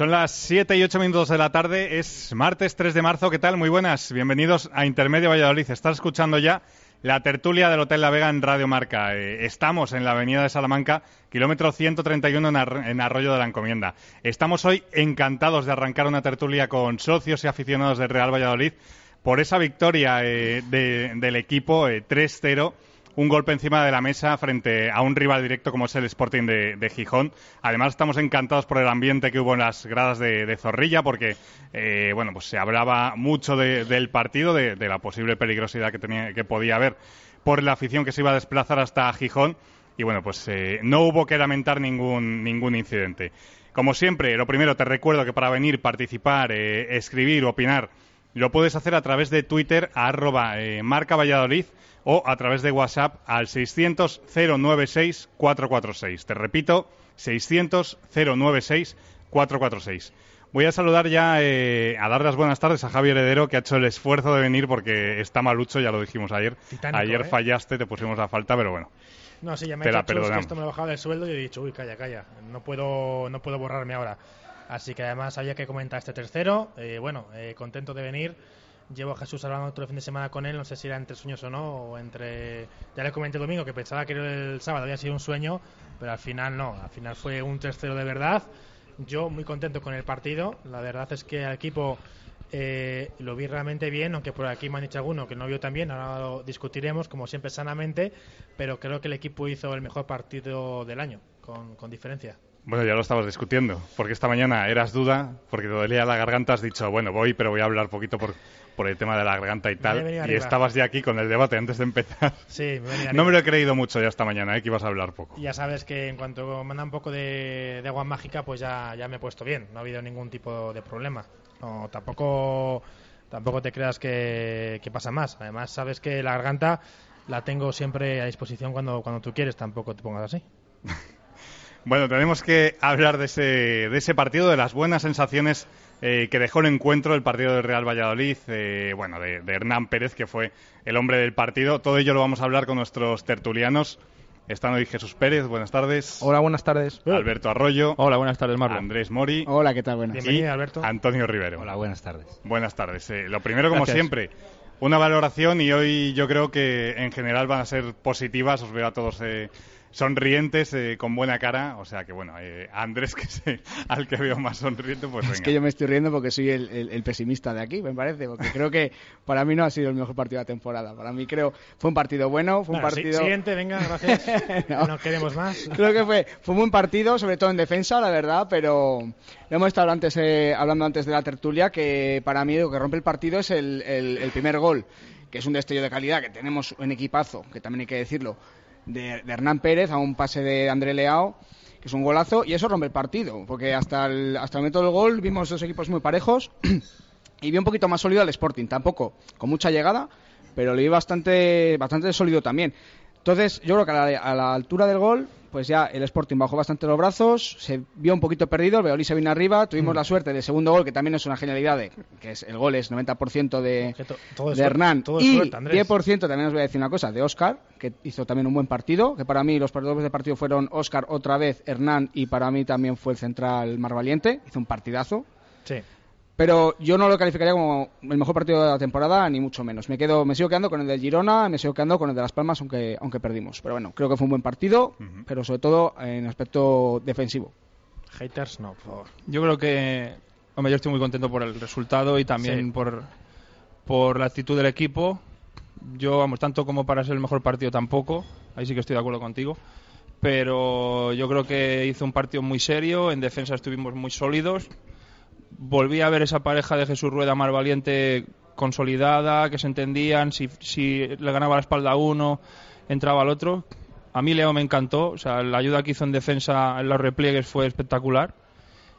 Son las 7 y 8 minutos de la tarde, es martes 3 de marzo, ¿qué tal? Muy buenas, bienvenidos a Intermedio Valladolid. Estás escuchando ya la tertulia del Hotel La Vega en Radio Marca. Eh, estamos en la avenida de Salamanca, kilómetro 131 en, Ar en, Arroyo de la Encomienda. Estamos hoy encantados de arrancar una tertulia con socios y aficionados del Real Valladolid por esa victoria eh, de, del equipo eh, 3-0 un golpe encima de la mesa frente a un rival directo como es el Sporting de, Gijón. Además, estamos encantados por el ambiente que hubo en las gradas de, de Zorrilla, porque eh, bueno, pues se hablaba mucho de, del partido, de, la posible peligrosidad que, tenía, que podía haber por la afición que se iba a desplazar hasta Gijón. Y bueno, pues eh, no hubo que lamentar ningún, ningún incidente. Como siempre, lo primero, te recuerdo que para venir, participar, eh, escribir, opinar, lo puedes hacer a través de Twitter, a arroba marca Valladolid o a través de WhatsApp al 600 096 446. Te repito, 600 096 446. Voy a saludar ya, eh, a dar las buenas tardes a Javier Heredero, que ha hecho el esfuerzo de venir porque está malucho, ya lo dijimos ayer. Titánico, ayer ¿eh? fallaste, te pusimos la falta, pero bueno. No, sí, ya me he dicho "Chus, que perdonamos. esto me lo bajaba del sueldo y he dicho, uy, calla, calla, no puedo, no puedo borrarme ahora. Así que además había que comentar este tercero. Eh, bueno, eh, contento de venir. Llevo a Jesús hablando otro fin de semana con él, no sé si era entre sueños o no, o entre... Ya le comenté el domingo que pensaba que el sábado había sido un sueño, pero al final no, al final fue un tercero de verdad. Yo muy contento con el partido, la verdad es que al equipo eh, lo vi realmente bien, aunque por aquí me han dicho alguno que no vio tan bien, ahora lo discutiremos, como siempre sanamente, pero creo que el equipo hizo el mejor partido del año, con diferencia. Bueno, ya lo estabas discutiendo, porque esta mañana eras duda, porque te dolía la garganta, has dicho, bueno, voy, pero voy a hablar poquito por, por el tema de la garganta y tal. Y arriba. estabas ya aquí con el debate antes de empezar. Sí, me venía No me lo he creído mucho ya esta mañana, ¿eh? que ibas a hablar poco. Ya sabes que en cuanto manda un poco de, de agua mágica, pues ya, ya me he puesto bien. No ha habido ningún tipo de problema. No, tampoco, tampoco te creas que, que pasa más. Además, sabes que la garganta la tengo siempre a disposición cuando, cuando tú quieres. Tampoco te pongas así. Bueno, tenemos que hablar de ese, de ese partido, de las buenas sensaciones eh, que dejó el encuentro, el partido del Real Valladolid, eh, bueno, de, de Hernán Pérez, que fue el hombre del partido. Todo ello lo vamos a hablar con nuestros tertulianos. Están hoy Jesús Pérez, buenas tardes. Hola, buenas tardes. Alberto Arroyo. Hola, buenas tardes, Marlon. Andrés Mori. Hola, ¿qué tal? Buenas. y Bienvenido, Alberto. Antonio Rivero. Hola, buenas tardes. Buenas tardes. Eh, lo primero, como Gracias. siempre, una valoración y hoy yo creo que en general van a ser positivas. Os veo a todos eh, sonrientes, eh, con buena cara. O sea que, bueno, eh, Andrés, que es el- al que veo más sonriente, pues venga. Es que yo me estoy riendo porque soy el, el- el pesimista de aquí, me parece, porque creo que para mí no ha sido el mejor partido de la temporada. Para mí creo fue un partido bueno, fue un Bueno, sí- partido... Siguiente, venga, gracias. No. no. queremos más. Creo que fue, fue un buen partido, sobre todo en defensa, la verdad, pero lo hemos estado antes, eh, hablando antes de la tertulia, que para mí lo que rompe el partido es el, el- el primer gol, que es un destello de calidad, que tenemos un equipazo, que también hay que decirlo, de, de Hernán Pérez a un pase de André Leao, que es un golazo, y eso rompe el partido, porque hasta el, hasta el momento del gol vimos dos equipos muy parejos y vi un poquito más sólido al Sporting, tampoco con mucha llegada, pero le vi bastante, bastante sólido también. Entonces, yo creo que a la, a la altura del gol, pues ya el Sporting bajó bastante los brazos, se vio un poquito perdido, el Beolí se vino arriba, Mm. tuvimos la suerte del segundo gol, que también es una genialidad, de, que es el gol es 90% de, to- todo de suerte, Hernán todo y suerte, Andrés. 10% también os voy a decir una cosa, de Oscar, que hizo también un buen partido, que para mí los partidos de partido fueron Oscar otra vez, Hernán y para mí también fue el central Mar Valiente, hizo un partidazo. Sí. Pero yo no lo calificaría como el mejor partido de la temporada, ni mucho menos. Me quedo, me sigo quedando con el del Girona, me sigo quedando con el de Las Palmas, aunque, aunque perdimos. Pero bueno, creo que fue un buen partido, pero sobre todo en aspecto defensivo. Haters, no, por favor. Yo creo que, hombre, yo estoy muy contento por el resultado y también Sí. por, por la actitud del equipo. Yo, vamos, tanto como para ser el mejor partido tampoco, ahí sí que estoy de acuerdo contigo. Pero yo creo que hizo un partido muy serio, en defensa estuvimos muy sólidos. Volví a ver esa pareja de Jesús Rueda Mar Valiente consolidada, que se entendían, si, si le ganaba la espalda a uno, entraba al otro. A mí Leo me encantó, o sea, la ayuda que hizo en defensa en los repliegues fue espectacular.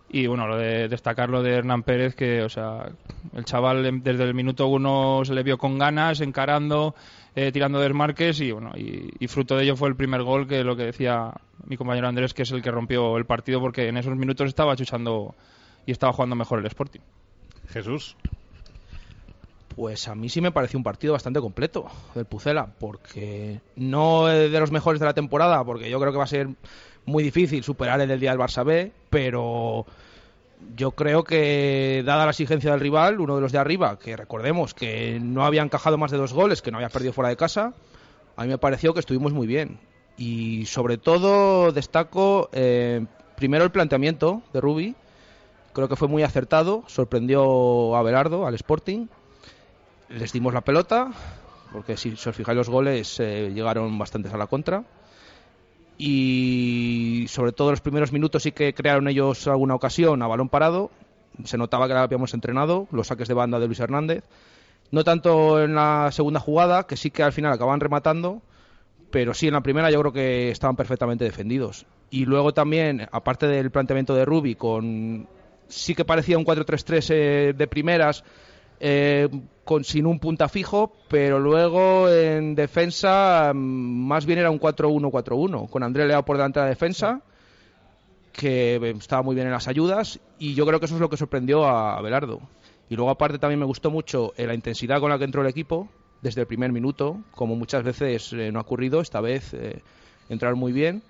Y bueno, lo de destacar lo de Hernán Pérez, que, o sea, el chaval desde el minuto uno se le vio con ganas, encarando, eh, tirando desmarques y bueno, y, y fruto de ello fue el primer gol que lo que decía mi compañero Andrés, que es el que rompió el partido porque en esos minutos estaba chuchando y estaba jugando mejor el Sporting. Jesús. Pues a mí sí me pareció un partido bastante completo del Pucela, porque no de los mejores de la temporada, porque yo creo que va a ser muy difícil superar el del día del Barça B, pero yo creo que, dada la exigencia del rival, uno de los de arriba, que recordemos que no había encajado más de dos goles, que no había perdido fuera de casa, a mí me pareció que estuvimos muy bien. Y sobre todo destaco eh, primero el planteamiento de Rubi, creo que fue muy acertado, sorprendió a Belardo, al Sporting, les dimos la pelota, porque si, os fijáis los goles eh, llegaron bastantes a la contra. Y sobre todo los primeros minutos sí que crearon ellos alguna ocasión a balón parado. Se notaba que habíamos entrenado, los saques de banda de Luis Hernández. No tanto en la segunda jugada, que sí que al final acaban rematando, pero sí en la primera yo creo que estaban perfectamente defendidos. Y luego también, aparte del planteamiento de Rubi, con sí que parecía un 4-3-3 eh, de primeras, eh, sin un punta fijo, pero luego en defensa mm, más bien era un 4-1-4-1, con André Leao por delante de la defensa, que eh, estaba muy bien en las ayudas, y yo creo que eso es lo que sorprendió a Belardo. Y luego aparte también me gustó mucho eh, la intensidad con la que entró el equipo desde el primer minuto, como muchas veces no ha ocurrido, esta vez entraron muy bien,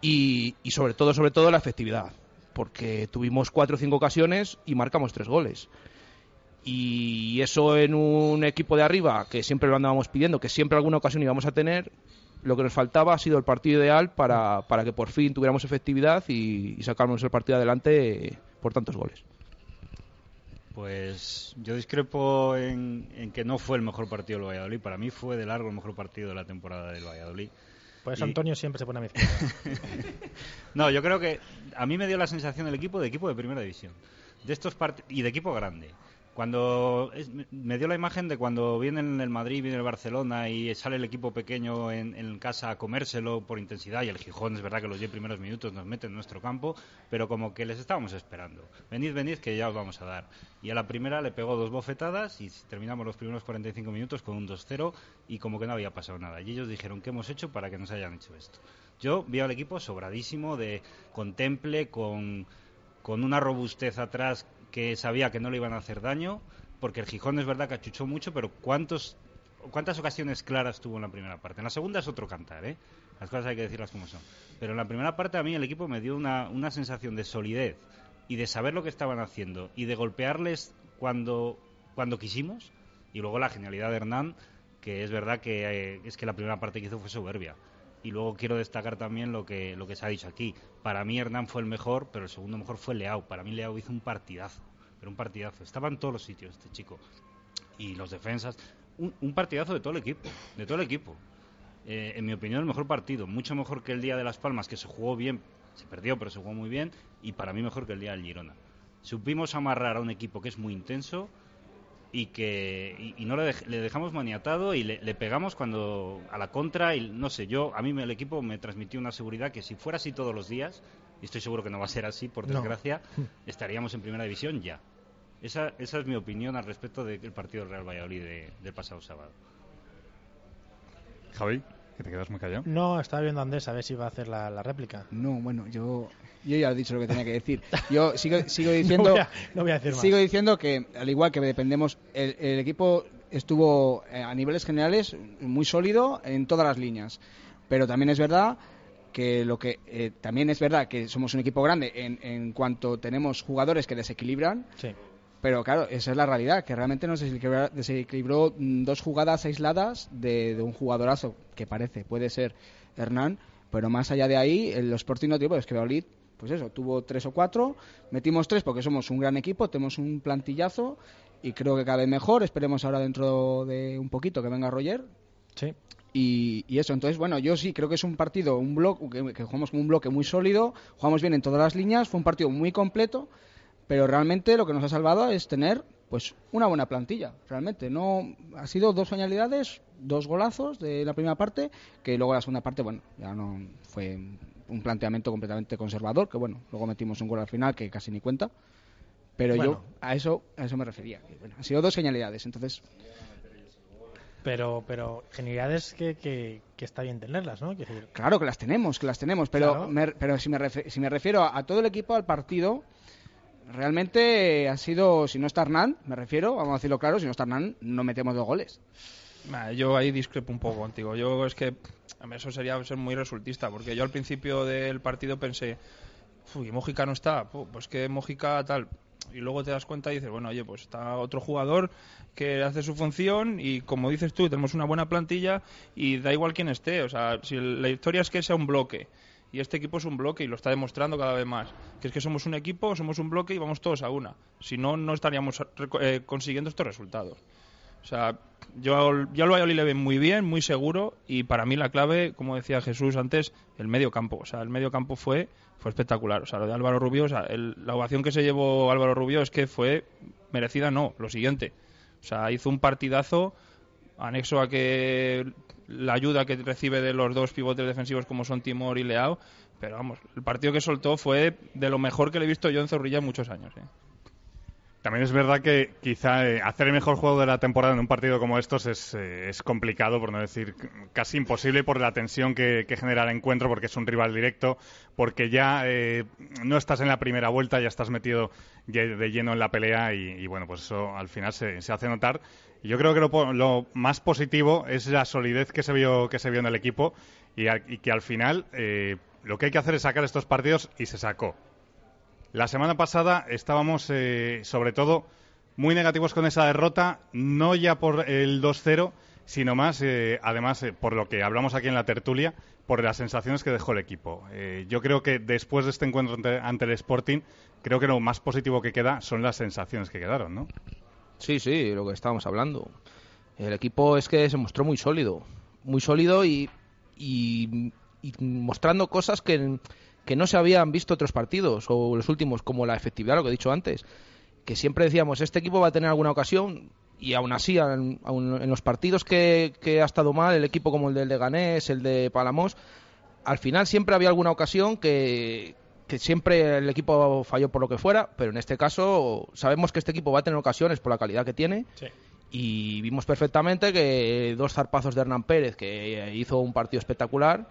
y, y sobre todo, sobre todo la efectividad, porque tuvimos cuatro o cinco ocasiones y marcamos tres goles y eso en un equipo de arriba que siempre lo andábamos pidiendo, que siempre alguna ocasión íbamos a tener, lo que nos faltaba ha sido el partido ideal para, para que por fin tuviéramos efectividad y, y el partido adelante por tantos goles. Pues yo discrepo en, en, que no fue el mejor partido del Valladolid. Para mí fue de largo el mejor partido de la temporada del Valladolid. Pues Antonio siempre se pone a mi No, yo creo que a mí me dio la sensación del equipo de equipo de primera división. De estos y de equipo grande cuando es, me dio la imagen de cuando viene el Madrid, viene el Barcelona y sale el equipo pequeño en, en, casa a comérselo por intensidad y el Gijón es verdad que los 10 primeros minutos nos mete en nuestro campo, pero como que les estábamos esperando. Venid, venid que ya os vamos a dar. Y a la primera le pegó dos bofetadas y terminamos los primeros 45 minutos con un 2-0 y como que no había pasado nada. Y ellos dijeron, ¿qué hemos hecho para que nos hayan hecho esto? Yo vi al equipo sobradísimo de contemple, con, con una robustez atrás que sabía que no le iban a hacer daño, porque el Gijón es verdad que achuchó mucho, pero ¿cuántos, ¿cuántas ocasiones claras tuvo en la primera parte? En la segunda es otro cantar, ¿eh? Las cosas hay que decirlas como son. Pero en la primera parte a mí el equipo me dio una, una sensación de solidez y de saber lo que estaban haciendo y de golpearles cuando, cuando quisimos. Y luego la genialidad de Hernán, que es verdad que eh, es que la primera parte que hizo fue soberbia. Y luego quiero destacar también lo que, lo que se ha dicho aquí. Para mí Hernán fue el mejor, pero el segundo mejor fue Leao. Para mí Leao hizo un partidazo, pero un partidazo. Estaba en todos los sitios este chico. Y los defensas. Un, partidazo de todo el equipo, de todo el equipo. Eh, en mi opinión, el mejor partido. Mucho mejor que el día de Las Palmas, que se jugó bien. Se perdió, pero se jugó muy bien. Y para mí mejor que el día del Girona. Supimos amarrar a un equipo que es muy intenso, y que y, y no le, dej, le, dejamos maniatado y le, le, pegamos cuando a la contra y no sé yo a mí el equipo me transmitió una seguridad que si fuera así todos los días y estoy seguro que no va a ser así por desgracia no. estaríamos en primera división ya. Esa, esa es mi opinión al respecto del partido del Real Valladolid de, del pasado sábado. Javi que te quedas muy callado. No, estaba viendo a Andrés a ver si iba a hacer la, la réplica. No, bueno, yo yo ya he dicho lo que tenía que decir. Yo sigo, sigo diciendo, no, voy a, no voy a decir más. sigo diciendo que al igual que dependemos, el, el equipo estuvo eh, a niveles generales muy sólido en todas las líneas, pero también es verdad que lo que eh, también es verdad que somos un equipo grande en, en cuanto tenemos jugadores que desequilibran. Sí. Pero claro, esa es la realidad, que realmente nos desequilibró, desequilibró dos jugadas aisladas de, de, un jugadorazo que parece, puede ser Hernán, pero más allá de ahí, el Sporting no tiene, es que Valladolid pues eso, tuvo tres o cuatro, metimos tres porque somos un gran equipo, tenemos un plantillazo y creo que cada vez mejor. Esperemos ahora dentro de un poquito que venga Roger. Sí. Y, y, eso, entonces, bueno, yo sí creo que es un partido, un bloque, que, que, jugamos con un bloque muy sólido, jugamos bien en todas las líneas, fue un partido muy completo, pero realmente lo que nos ha salvado es tener pues una buena plantilla, realmente. No ha sido dos genialidades, dos golazos de la primera parte, que luego la segunda parte, bueno, ya no fue un planteamiento completamente conservador, que bueno, luego metimos un gol al final que casi ni cuenta. Pero yo a eso a eso me refería. que, bueno, han sido dos genialidades, entonces Pero, pero genialidades que, que, que está bien tenerlas, ¿no? Quiero decir, Claro que las tenemos, que las tenemos, pero, Claro. me- pero si, me refe- si me refiero a, a todo el equipo, al partido, realmente ha sido, si no está Hernán, me refiero, vamos a decirlo claro, si no está Hernán, no metemos dos goles. Yo ahí discrepo un poco contigo. Yo es que hombre, eso sería ser muy resultista, porque yo al principio del partido pensé, uy, Mójica no está, pu, pues que Mójica tal. Y luego te das cuenta y dices, bueno, oye, pues está otro jugador que hace su función y como dices tú, tenemos una buena plantilla y da igual quién esté. O sea, si la historia es que sea un bloque y este equipo es un bloque y lo está demostrando cada vez más. Que es que somos un equipo, somos un bloque y vamos todos a una. Si no, no estaríamos eh, consiguiendo estos resultados. O sea, yo, yo al Valladolid le veo muy bien, muy seguro y para mí la clave, como decía Jesús antes, el medio campo. O sea, el medio campo fue, fue espectacular. O sea, lo de Álvaro Rubio, o sea, el- la ovación que se llevó Álvaro Rubio es que fue merecida, no, lo siguiente. O sea, hizo un partidazo anexo a que la ayuda que recibe de los dos pivotes defensivos como son Timor y Leao, pero vamos, el partido que soltó fue de lo mejor que le he visto yo en Zorrilla en muchos años. ¿eh? También es verdad que quizá eh, hacer el mejor juego de la temporada en un partido como estos es, eh, complicado, por no decir casi imposible, por la tensión que, genera el encuentro, porque es un rival directo, porque ya eh, no estás en la primera vuelta, ya estás metido de lleno en la pelea y, bueno, pues eso al final se, se hace notar. Y yo creo que lo, lo más positivo es la solidez que se vio, que se vio en el equipo y, que al final lo que hay que hacer es sacar estos partidos y se sacó. La semana pasada estábamos, eh, sobre todo, muy negativos con esa derrota, no ya por el 2-0, sino más, eh, además, eh, por lo que hablamos aquí en la tertulia, por las sensaciones que dejó el equipo. Eh, yo creo que después de este encuentro ante, el Sporting, creo que lo más positivo que queda son las sensaciones que quedaron, ¿no? Sí, sí, lo que estábamos hablando. El equipo es que se mostró muy sólido, muy sólido y mostrando cosas que, que no se habían visto otros partidos o los últimos, como la efectividad, lo que he dicho antes. Que siempre decíamos, este equipo va a tener alguna ocasión y aún así, aún- aún en los partidos que, que ha estado mal, el equipo como el del Leganés, el de Palamos, al final siempre había alguna ocasión que, que siempre el equipo falló por lo que fuera, pero en este caso sabemos que este equipo va a tener ocasiones por la calidad que tiene sí. y vimos perfectamente que dos zarpazos de Hernán Pérez, que hizo un partido espectacular,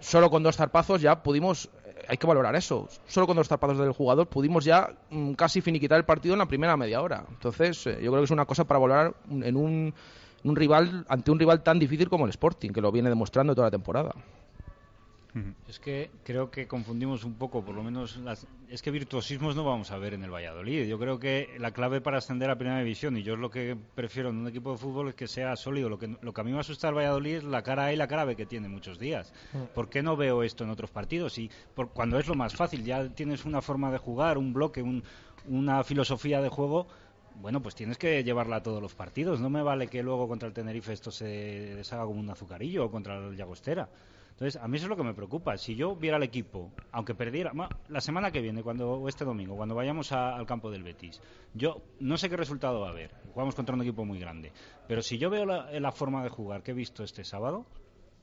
solo con dos zarpazos ya pudimos, hay que valorar eso, solo con dos zarpazos del jugador pudimos ya mm, casi finiquitar el partido en la primera media hora. Entonces, eh, yo creo que es una cosa para valorar en un, rival, ante un rival tan difícil como el Sporting, que lo viene demostrando toda la temporada. Es que creo que confundimos un poco, por lo menos, las... es que virtuosismos no vamos a ver en el Valladolid. Yo creo que la clave para ascender a Primera División, y yo es lo que prefiero en un equipo de fútbol, es que sea sólido. Lo que, lo que a mí me asusta al Valladolid es la cara A y la cara B que tiene muchos días. ¿Por qué no veo esto en otros partidos? Y por, cuando es lo más fácil, ya tienes una forma de jugar, un bloque, un- una filosofía de juego. Bueno, pues tienes que llevarla a todos los partidos. No me vale que luego contra el Tenerife esto se deshaga como un azucarillo o contra el Llagostera. Entonces, a mí eso es lo que me preocupa. Si yo viera al equipo, aunque perdiera, la semana que viene, cuando o este domingo, cuando vayamos a- al campo del Betis, yo no sé qué resultado va a haber. Jugamos contra un equipo muy grande. Pero si yo veo la, la forma de jugar que he visto este sábado,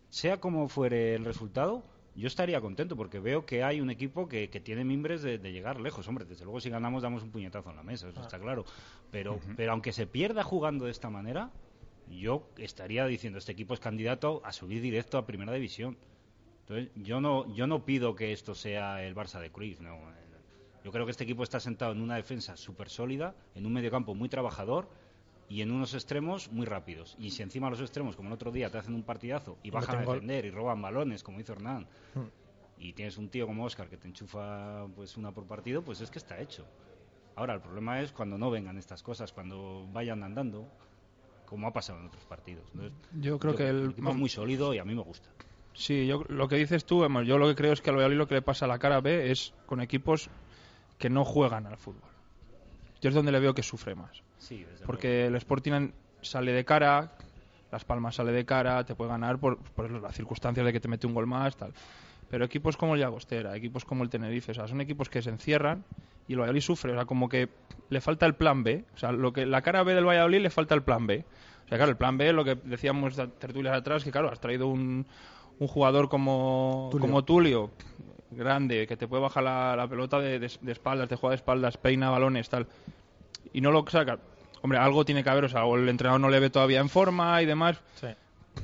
sea como fuere el resultado, yo estaría contento porque veo que hay un equipo que, que tiene mimbres de, de llegar lejos. Hombre, desde luego si ganamos damos un puñetazo en la mesa, eso está claro. Pero, pero aunque se pierda jugando de esta manera, yo estaría diciendo este equipo es candidato a subir directo a primera división. Entonces, yo no, yo no pido que esto sea el Barça de Cruz, no. Yo creo que este equipo está sentado en una defensa súper sólida, en un mediocampo muy trabajador y en unos extremos muy rápidos. Y si encima los extremos, como el otro día, te hacen un partidazo y bajan a defender y roban balones, como hizo Hernán, Hmm. y tienes un tío como Oscar que te enchufa pues una por partido, pues es que está hecho. Ahora, el problema es cuando no vengan estas cosas, cuando vayan andando, como ha pasado en otros partidos. Entonces, Yo creo que el- equipo es muy sólido y a mí me gusta. Sí, yo lo que dices tú, yo lo que creo es que al Valladolid lo que le pasa a la cara B es con equipos que no juegan al fútbol. Yo es donde le veo que sufre más. Sí, desde Porque el Sporting sale de cara, Las Palmas sale de cara, te puede ganar por, por las circunstancias de que te mete un gol más, tal. Pero equipos como el Llagostera, equipos como el Tenerife, o sea, son equipos que se encierran y el Valladolid sufre. O sea, como que le falta el plan B. O sea, lo que la cara B del Valladolid le falta el plan B. O sea, claro, el plan B es lo que decíamos tertulias atrás, que claro, has traído un, un jugador como Tulio. como Tulio, grande, que te puede bajar la, la pelota de, de, de, espaldas, te juega de espaldas, peina balones, tal. Y no lo saca. Hombre, algo tiene que haber, o sea, o el entrenador no le ve todavía en forma y demás. Sí.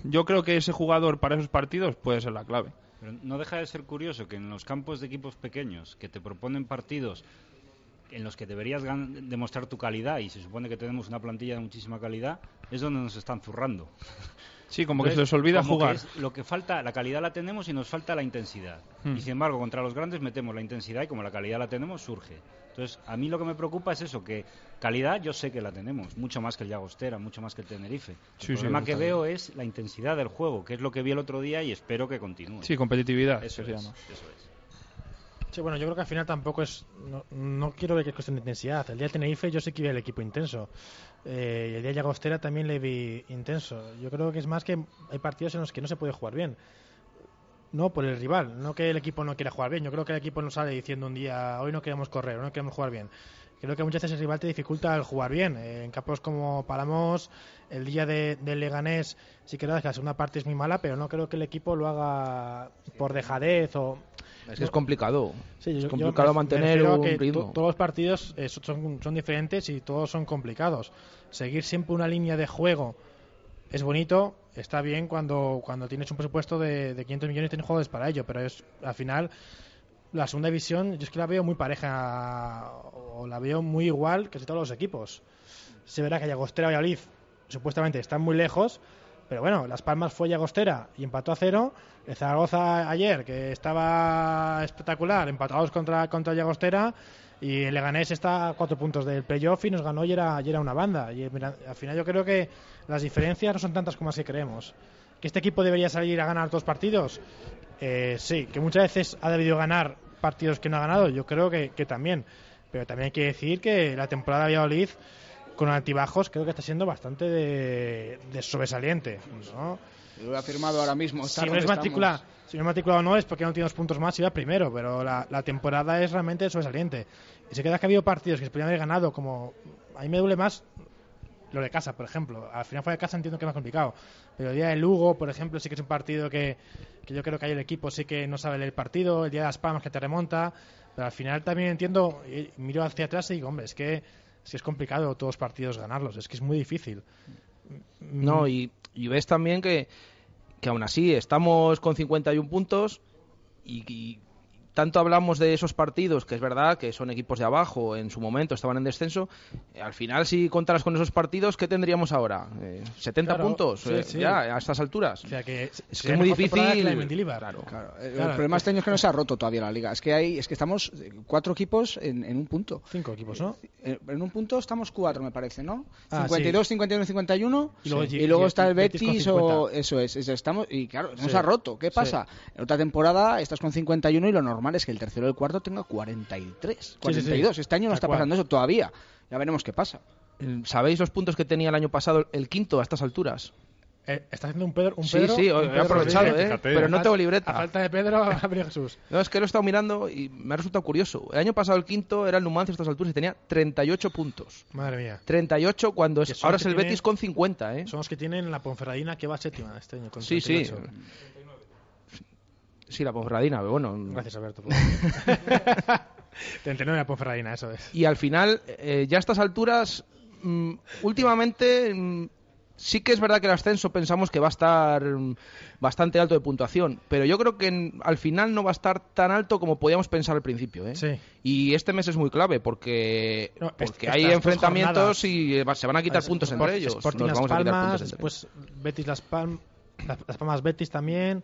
Yo creo que ese jugador para esos partidos puede ser la clave. Pero no deja de ser curioso que en los campos de equipos pequeños que te proponen partidos en los que deberías demostrar tu calidad y se supone que tenemos una plantilla de muchísima calidad, es donde nos están zurrando. Sí, como Entonces, que se les olvida jugar. Que lo que falta, la calidad la tenemos y nos falta la intensidad. Hmm. Y sin embargo, contra los grandes metemos la intensidad y como la calidad la tenemos, surge. Entonces, a mí lo que me preocupa es eso, que calidad yo sé que la tenemos, mucho más que el Llagostera, mucho más que el Tenerife. El sí, problema sí, que veo es la intensidad del juego, que es lo que vi el otro día y espero que continúe. Sí, competitividad. Eso, se es, llama. eso es. Bueno, yo creo que al final tampoco es. No, quiero ver que es cuestión de intensidad. El día de Tenerife yo sí que vi el equipo intenso. Eh, y el día de Llagostera también le vi intenso. Yo creo que es más que hay partidos en los que no se puede jugar bien. No por el rival, no que el equipo no quiera jugar bien. Yo creo que el equipo no sale diciendo un día, hoy no queremos correr, no queremos jugar bien. Creo que muchas veces el rival te dificulta el jugar bien. Eh, en campos como Palamos, el día de, de Leganés, sí que la segunda parte es muy mala, pero no creo que el equipo lo haga por dejadez o. Es que es complicado. Sí, yo, es complicado yo me, mantener me un que ritmo. Todos los partidos eh, son, son diferentes y todos son complicados. Seguir siempre una línea de juego es bonito, está bien cuando, cuando tienes un presupuesto de, de 500 millones y tienes jugadores para ello, pero es al final la segunda división yo es que la veo muy pareja o la veo muy igual que todos los equipos. Se verá que Llagostera y Valladolid supuestamente están muy lejos, pero bueno, Las Palmas fue Llagostera y empató a cero. El Zaragoza ayer, que estaba espectacular, empatados contra, contra Llagostera. Y el Leganés está a cuatro puntos del playoff y nos ganó y era, y era una banda. Y mira, al final yo creo que las diferencias no son tantas como así creemos. ¿Que este equipo debería salir a ganar dos partidos? Eh, sí, que muchas veces ha debido ganar partidos que no ha ganado, yo creo que, que también. Pero también hay que decir que la temporada de Valladolid con altibajos creo que está siendo bastante de, de sobresaliente. ¿no? Lo he afirmado ahora mismo. Si no es matrícula, si no es matrícula o no es porque no tiene dos puntos más y va primero, pero la, la, temporada es realmente sobresaliente. Y se queda que ha habido partidos que se podrían haber ganado, como a mí me duele más lo de casa, por ejemplo. Al final fue de casa entiendo que es más complicado. Pero el día de Lugo, por ejemplo, sí que es un partido que, yo creo que ahí el equipo sí que no sabe leer el partido. El día de Las Palmas que te remonta. Pero al final también entiendo, y miro hacia atrás y digo, hombre, es que, que es complicado todos los partidos ganarlos. Es que es muy difícil. No, y, y ves también que, que aún así estamos con 51 puntos y, y tanto hablamos de esos partidos, que es verdad que son equipos de abajo, en su momento estaban en descenso, eh, al final si contaras con esos partidos, ¿qué tendríamos ahora? Eh, ¿70 Claro, puntos? sí, eh, sí. Ya, a estas alturas. O sea que es que es muy difícil. que la. Claro. Claro, el problema este año es que no se ha roto todavía la liga. Es que hay, es que estamos eh, cuatro equipos en, en un punto. Cinco equipos, ¿no? Eh, En un punto estamos cuatro, me parece, ¿no? Ah, 52, 51, 51. Y luego y luego está el Betis o 50. eso es, es- estamos y claro, no Sí. se ha roto. ¿Qué Sí. pasa? En otra temporada estás con 51 y lo normal es que el tercero y el cuarto tenga 43, sí, sí. 42. Este año no está pasando eso todavía. Ya veremos qué pasa. ¿Sabéis los puntos que tenía el año pasado el quinto a estas alturas? Eh, está haciendo un Pedro. Un Sí, Pedro sí, un he aprovechado, Rodríguez. ¿eh? fíjate. Pero no A tengo libreta. A falta de Pedro, ha venido Jesús. No, es que lo he estado mirando y me ha resultado curioso. El año pasado el quinto era el Numancia a estas alturas y tenía 38 puntos. Madre mía. 38 cuando es, ahora es el tiene- Betis con 50, ¿eh? Son los que tienen la Ponferradina que va séptima este año. Con Sí, sí. 38. Sí, la Ponferradina, pero bueno. Gracias, Alberto. por- 39 la Ponferradina, eso es. Y al final, eh, ya a estas alturas, mm, últimamente mm, sí que es verdad que el ascenso pensamos que va a estar mm, bastante alto de puntuación, pero yo creo que en- al final no va a estar tan alto como podíamos pensar al principio. ¿eh? Sí. Y este mes es muy clave porque, No, porque hay enfrentamientos jornadas- y se van a quitar Es- puntos Sport- entre ellos. Sporting Nos Las vamos a quitar Palmas, puntos entre después Betis Las Palmas, Las, Las Palmas Betis también.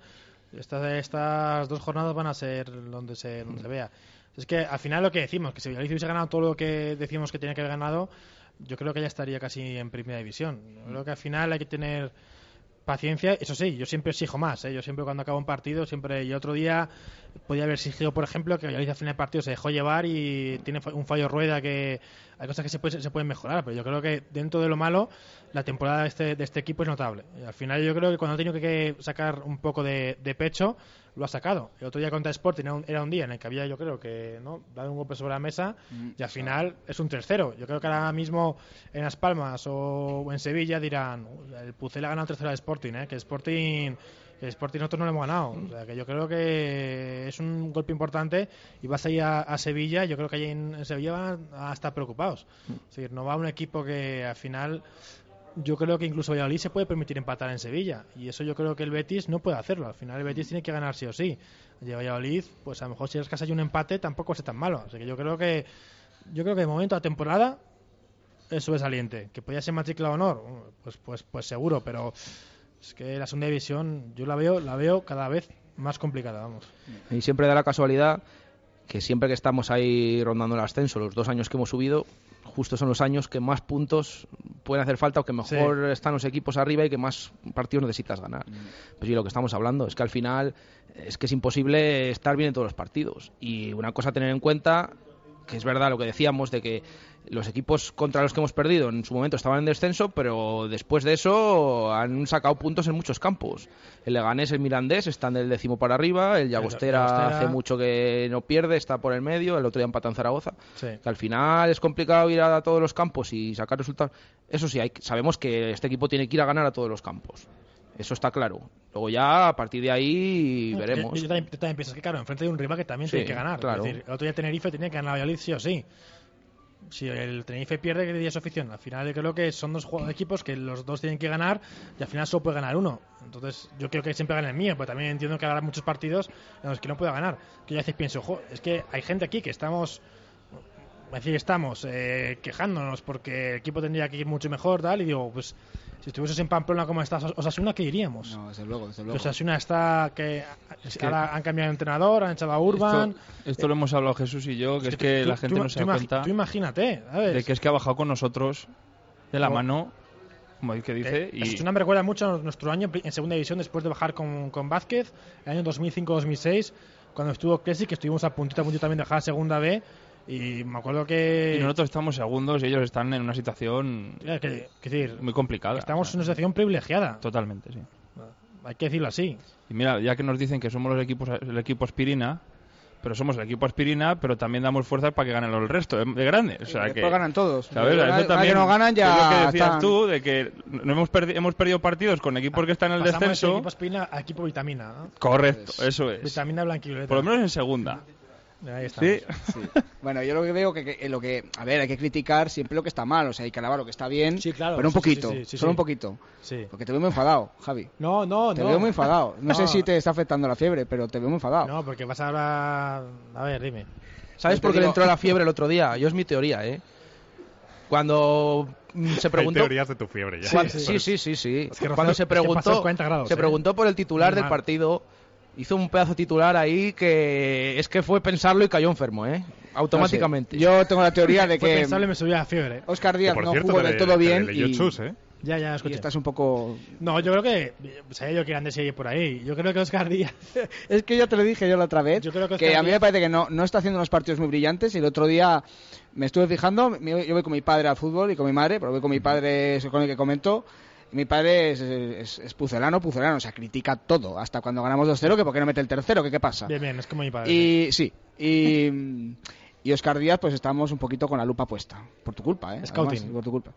Estas, estas dos jornadas van a ser donde se, donde se vea. Es que al final lo que decimos, que si Valladolid hubiese ganado todo lo que decimos que tenía que haber ganado, yo creo que ya estaría casi en primera división. Yo creo que al final hay que tener paciencia. Eso sí, yo siempre exijo más. ¿eh? Yo siempre cuando acabo un partido, siempre. Y otro día podía haber exigido, por ejemplo, que al final del partido se dejó llevar y tiene un fallo rueda que hay cosas que se, puede- se pueden mejorar. Pero yo creo que dentro de lo malo, la temporada de este, de este equipo es notable. Al final yo creo que cuando ha tenido que sacar un poco de pecho, lo ha sacado. El otro día contra Sporting era un, era un día en el que había, yo creo que, ¿no? Dado un golpe sobre la mesa Mm, y al final es un 3-0. Yo creo que ahora mismo en Las Palmas o en Sevilla dirán, "Uh, el Pucel ha ganado 3-0 al Sporting, ¿eh? Que Sporting. Sporting nosotros no lo hemos ganado. O sea, que yo creo que es un golpe importante y vas a, a Sevilla. Yo creo que allí en, en Sevilla van a estar preocupados. Es decir, no va un equipo que al final yo creo que incluso Valladolid se puede permitir empatar en Sevilla y eso yo creo que el Betis no puede hacerlo. Al final el Betis tiene que ganar sí o sí. Y Valladolid, pues a lo mejor si es que hay un empate tampoco es tan malo. Así que yo creo que yo creo que de momento la temporada es sobresaliente. Que podía ser matrícula de honor, pues pues pues seguro, pero es que la segunda división yo la veo la veo cada vez más complicada, vamos. Y siempre da la casualidad que siempre que estamos ahí rondando el ascenso, los dos años que hemos subido, justo son los años que más puntos pueden hacer falta o que mejor están los equipos arriba y que más partidos necesitas ganar. Pues sí, lo que estamos hablando es que al final es que es imposible estar bien en todos los partidos. Y una cosa a tener en cuenta, que es verdad lo que decíamos de que los equipos contra los que hemos perdido en su momento estaban en descenso, pero después de eso han sacado puntos en muchos campos. El Leganés, el Mirandés están del décimo para arriba, el Llagostera, Llagostera. hace mucho que no pierde, está por el medio, el otro día empató en Zaragoza. Sí. Que al final es complicado ir a todos los campos y sacar resultados. Eso sí, hay, sabemos que este equipo tiene que ir a ganar a todos los campos. Eso está claro. Luego ya a partir de ahí veremos. Yo, yo también, también pienso que, claro, enfrente de un rival que también Sí, tiene que ganar. claro. Es decir, el otro día Tenerife tenía que ganar a Valladolid sí o sí. Si el Tenerife pierde, ¿qué día es afición? Al final creo que son dos equipos que los dos tienen que ganar y al final solo puede ganar uno. Entonces yo creo que siempre gana el mío, pero también entiendo que habrá muchos partidos en los que no pueda ganar. Que yo a veces pienso, "Jo, es que hay gente aquí que estamos... Es decir, estamos eh, quejándonos porque el equipo tendría que ir mucho mejor, tal, y digo, pues si estuviésemos en Pamplona como está Osasuna, ¿qué diríamos? No, desde luego, desde Que luego. Osasuna está que, que- ahora han cambiado de entrenador, han echado a Urban. Esto, esto lo hemos hablado Jesús y yo, que es que Tú- la gente tú- no se da cuenta Tú imagínate, ¿sabes? de que es que ha bajado con nosotros de la No. mano, como el que dice, Eh, y Osasuna me recuerda mucho a nuestro año en segunda división después de bajar con, con Vázquez, el año 2005-2006, cuando estuvo Clesi, que estuvimos a puntito a puntito también de bajar a segunda B. Y me acuerdo que. y nosotros estamos segundos y ellos están en una situación Claro, que, que decir, muy complicada. estamos en una situación privilegiada. Totalmente, sí. Hay que decirlo así. Y mira, ya que nos dicen que somos los equipos, el equipo aspirina, pero somos el equipo aspirina, pero también damos fuerzas para que ganen el resto de, de grandes. O sea que, Después ganan todos. ¿sabes? Eso también, que no ganan que es lo ya que decías están- tú, de que no hemos, perdi- hemos perdido partidos con equipos que están en el Pasamos de descenso. equipo espina a equipo vitamina. ¿no? Correcto, eso es. Vitamina blanquivioleta. Por lo menos en segunda. Ahí estamos. Sí. Bueno, yo lo que veo que, que- lo que, a ver, hay que criticar siempre lo que está mal, o sea, hay que alabar lo que está bien, Sí, claro, pero un poquito, sí, sí, solo sí. un poquito, Sí. porque te veo muy enfadado, Javi. No, no, Te no. veo muy enfadado. No, sé si te está afectando la fiebre, pero te veo muy enfadado. No, porque vas ahora. A ver, dime. ¿Sabes te por qué le entró la fiebre el otro día? Yo es mi teoría, ¿eh? Cuando se Hay preguntó... teorías de tu fiebre ya. Sí. sí, sí, sí, sí. Es que Rafael- Cuando se preguntó, 40 grados, se ¿eh? preguntó por el titular Muy del mal. partido, hizo un pedazo titular ahí que es que fue pensarlo y cayó enfermo, ¿eh? Automáticamente. No sé. Yo tengo la teoría de que pensable y me subía la fiebre. Oscar Díaz no cierto, jugó del todo bien y, Chus, ¿eh? Ya, ya, y escuché. estás un poco... No, yo creo que. Sabía yo que Andrés sigue por ahí. Yo creo que Oscar Díaz. Es que ya te lo dije yo la otra vez, Yo creo que que, a mí me parece que no, no está haciendo unos partidos muy brillantes y el otro día me estuve fijando, me- yo voy con mi padre al fútbol y con mi madre, pero voy con mi padre es con el que comento, mi padre es, es, es pucelano, pucelano, o sea, critica todo, hasta cuando ganamos 2-0, que por qué no mete el tercero, que qué pasa. Bien, bien, es como mi padre. Y sí, y, y Oscar Díaz, pues estamos un poquito con la lupa puesta. Por tu culpa, ¿eh? Scouting. Además, por tu culpa.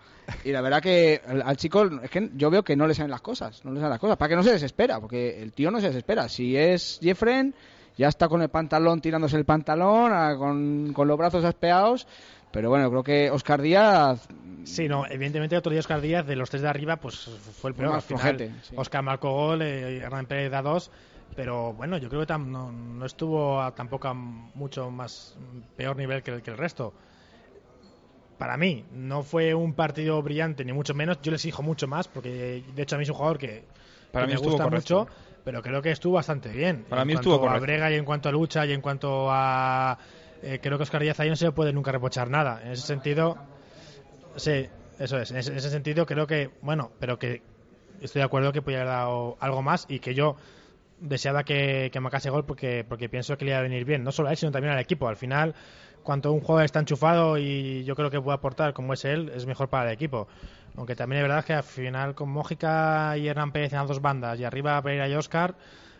Y la verdad que al, al chico, es que yo veo que no le salen las cosas. No le salen las cosas. Para que no se desespera, porque el tío no se desespera. Si es Jeffren, ya está con el pantalón, tirándose el pantalón, con, con los brazos aspeados. Pero bueno, creo que Oscar Díaz. Sí, no, evidentemente otro día Oscar Díaz, de los tres de arriba, pues fue el peor. más Al final, flojete, sí. Oscar marcó gol, eh, Hernán Pérez da dos. Pero bueno, yo creo que tam- no, no estuvo a- tampoco a mucho más peor nivel que el, que el resto. Para mí, no fue un partido brillante, ni mucho menos. Yo le exijo mucho más, porque de hecho a mí es un jugador que, Para que mí me gusta correcto. mucho, pero creo que estuvo bastante bien. Para en mí cuanto estuvo a correcto. brega y en cuanto a lucha y en cuanto a... eh, creo que Oscar Díaz ahí no se le puede nunca reprochar nada. En ese sentido, sí, eso es. En ese, en ese sentido creo que, bueno, pero que estoy de acuerdo que podía haber dado algo más y que yo deseaba que, que marcase gol porque, porque pienso que le iba a venir bien, no solo a él, sino también al equipo. Al final, cuanto un jugador está enchufado y yo creo que puede aportar como es él, es mejor para el equipo. Aunque también es verdad que al final con Mójica y Hernán Pérez en las dos bandas y arriba Pereira y Oscar,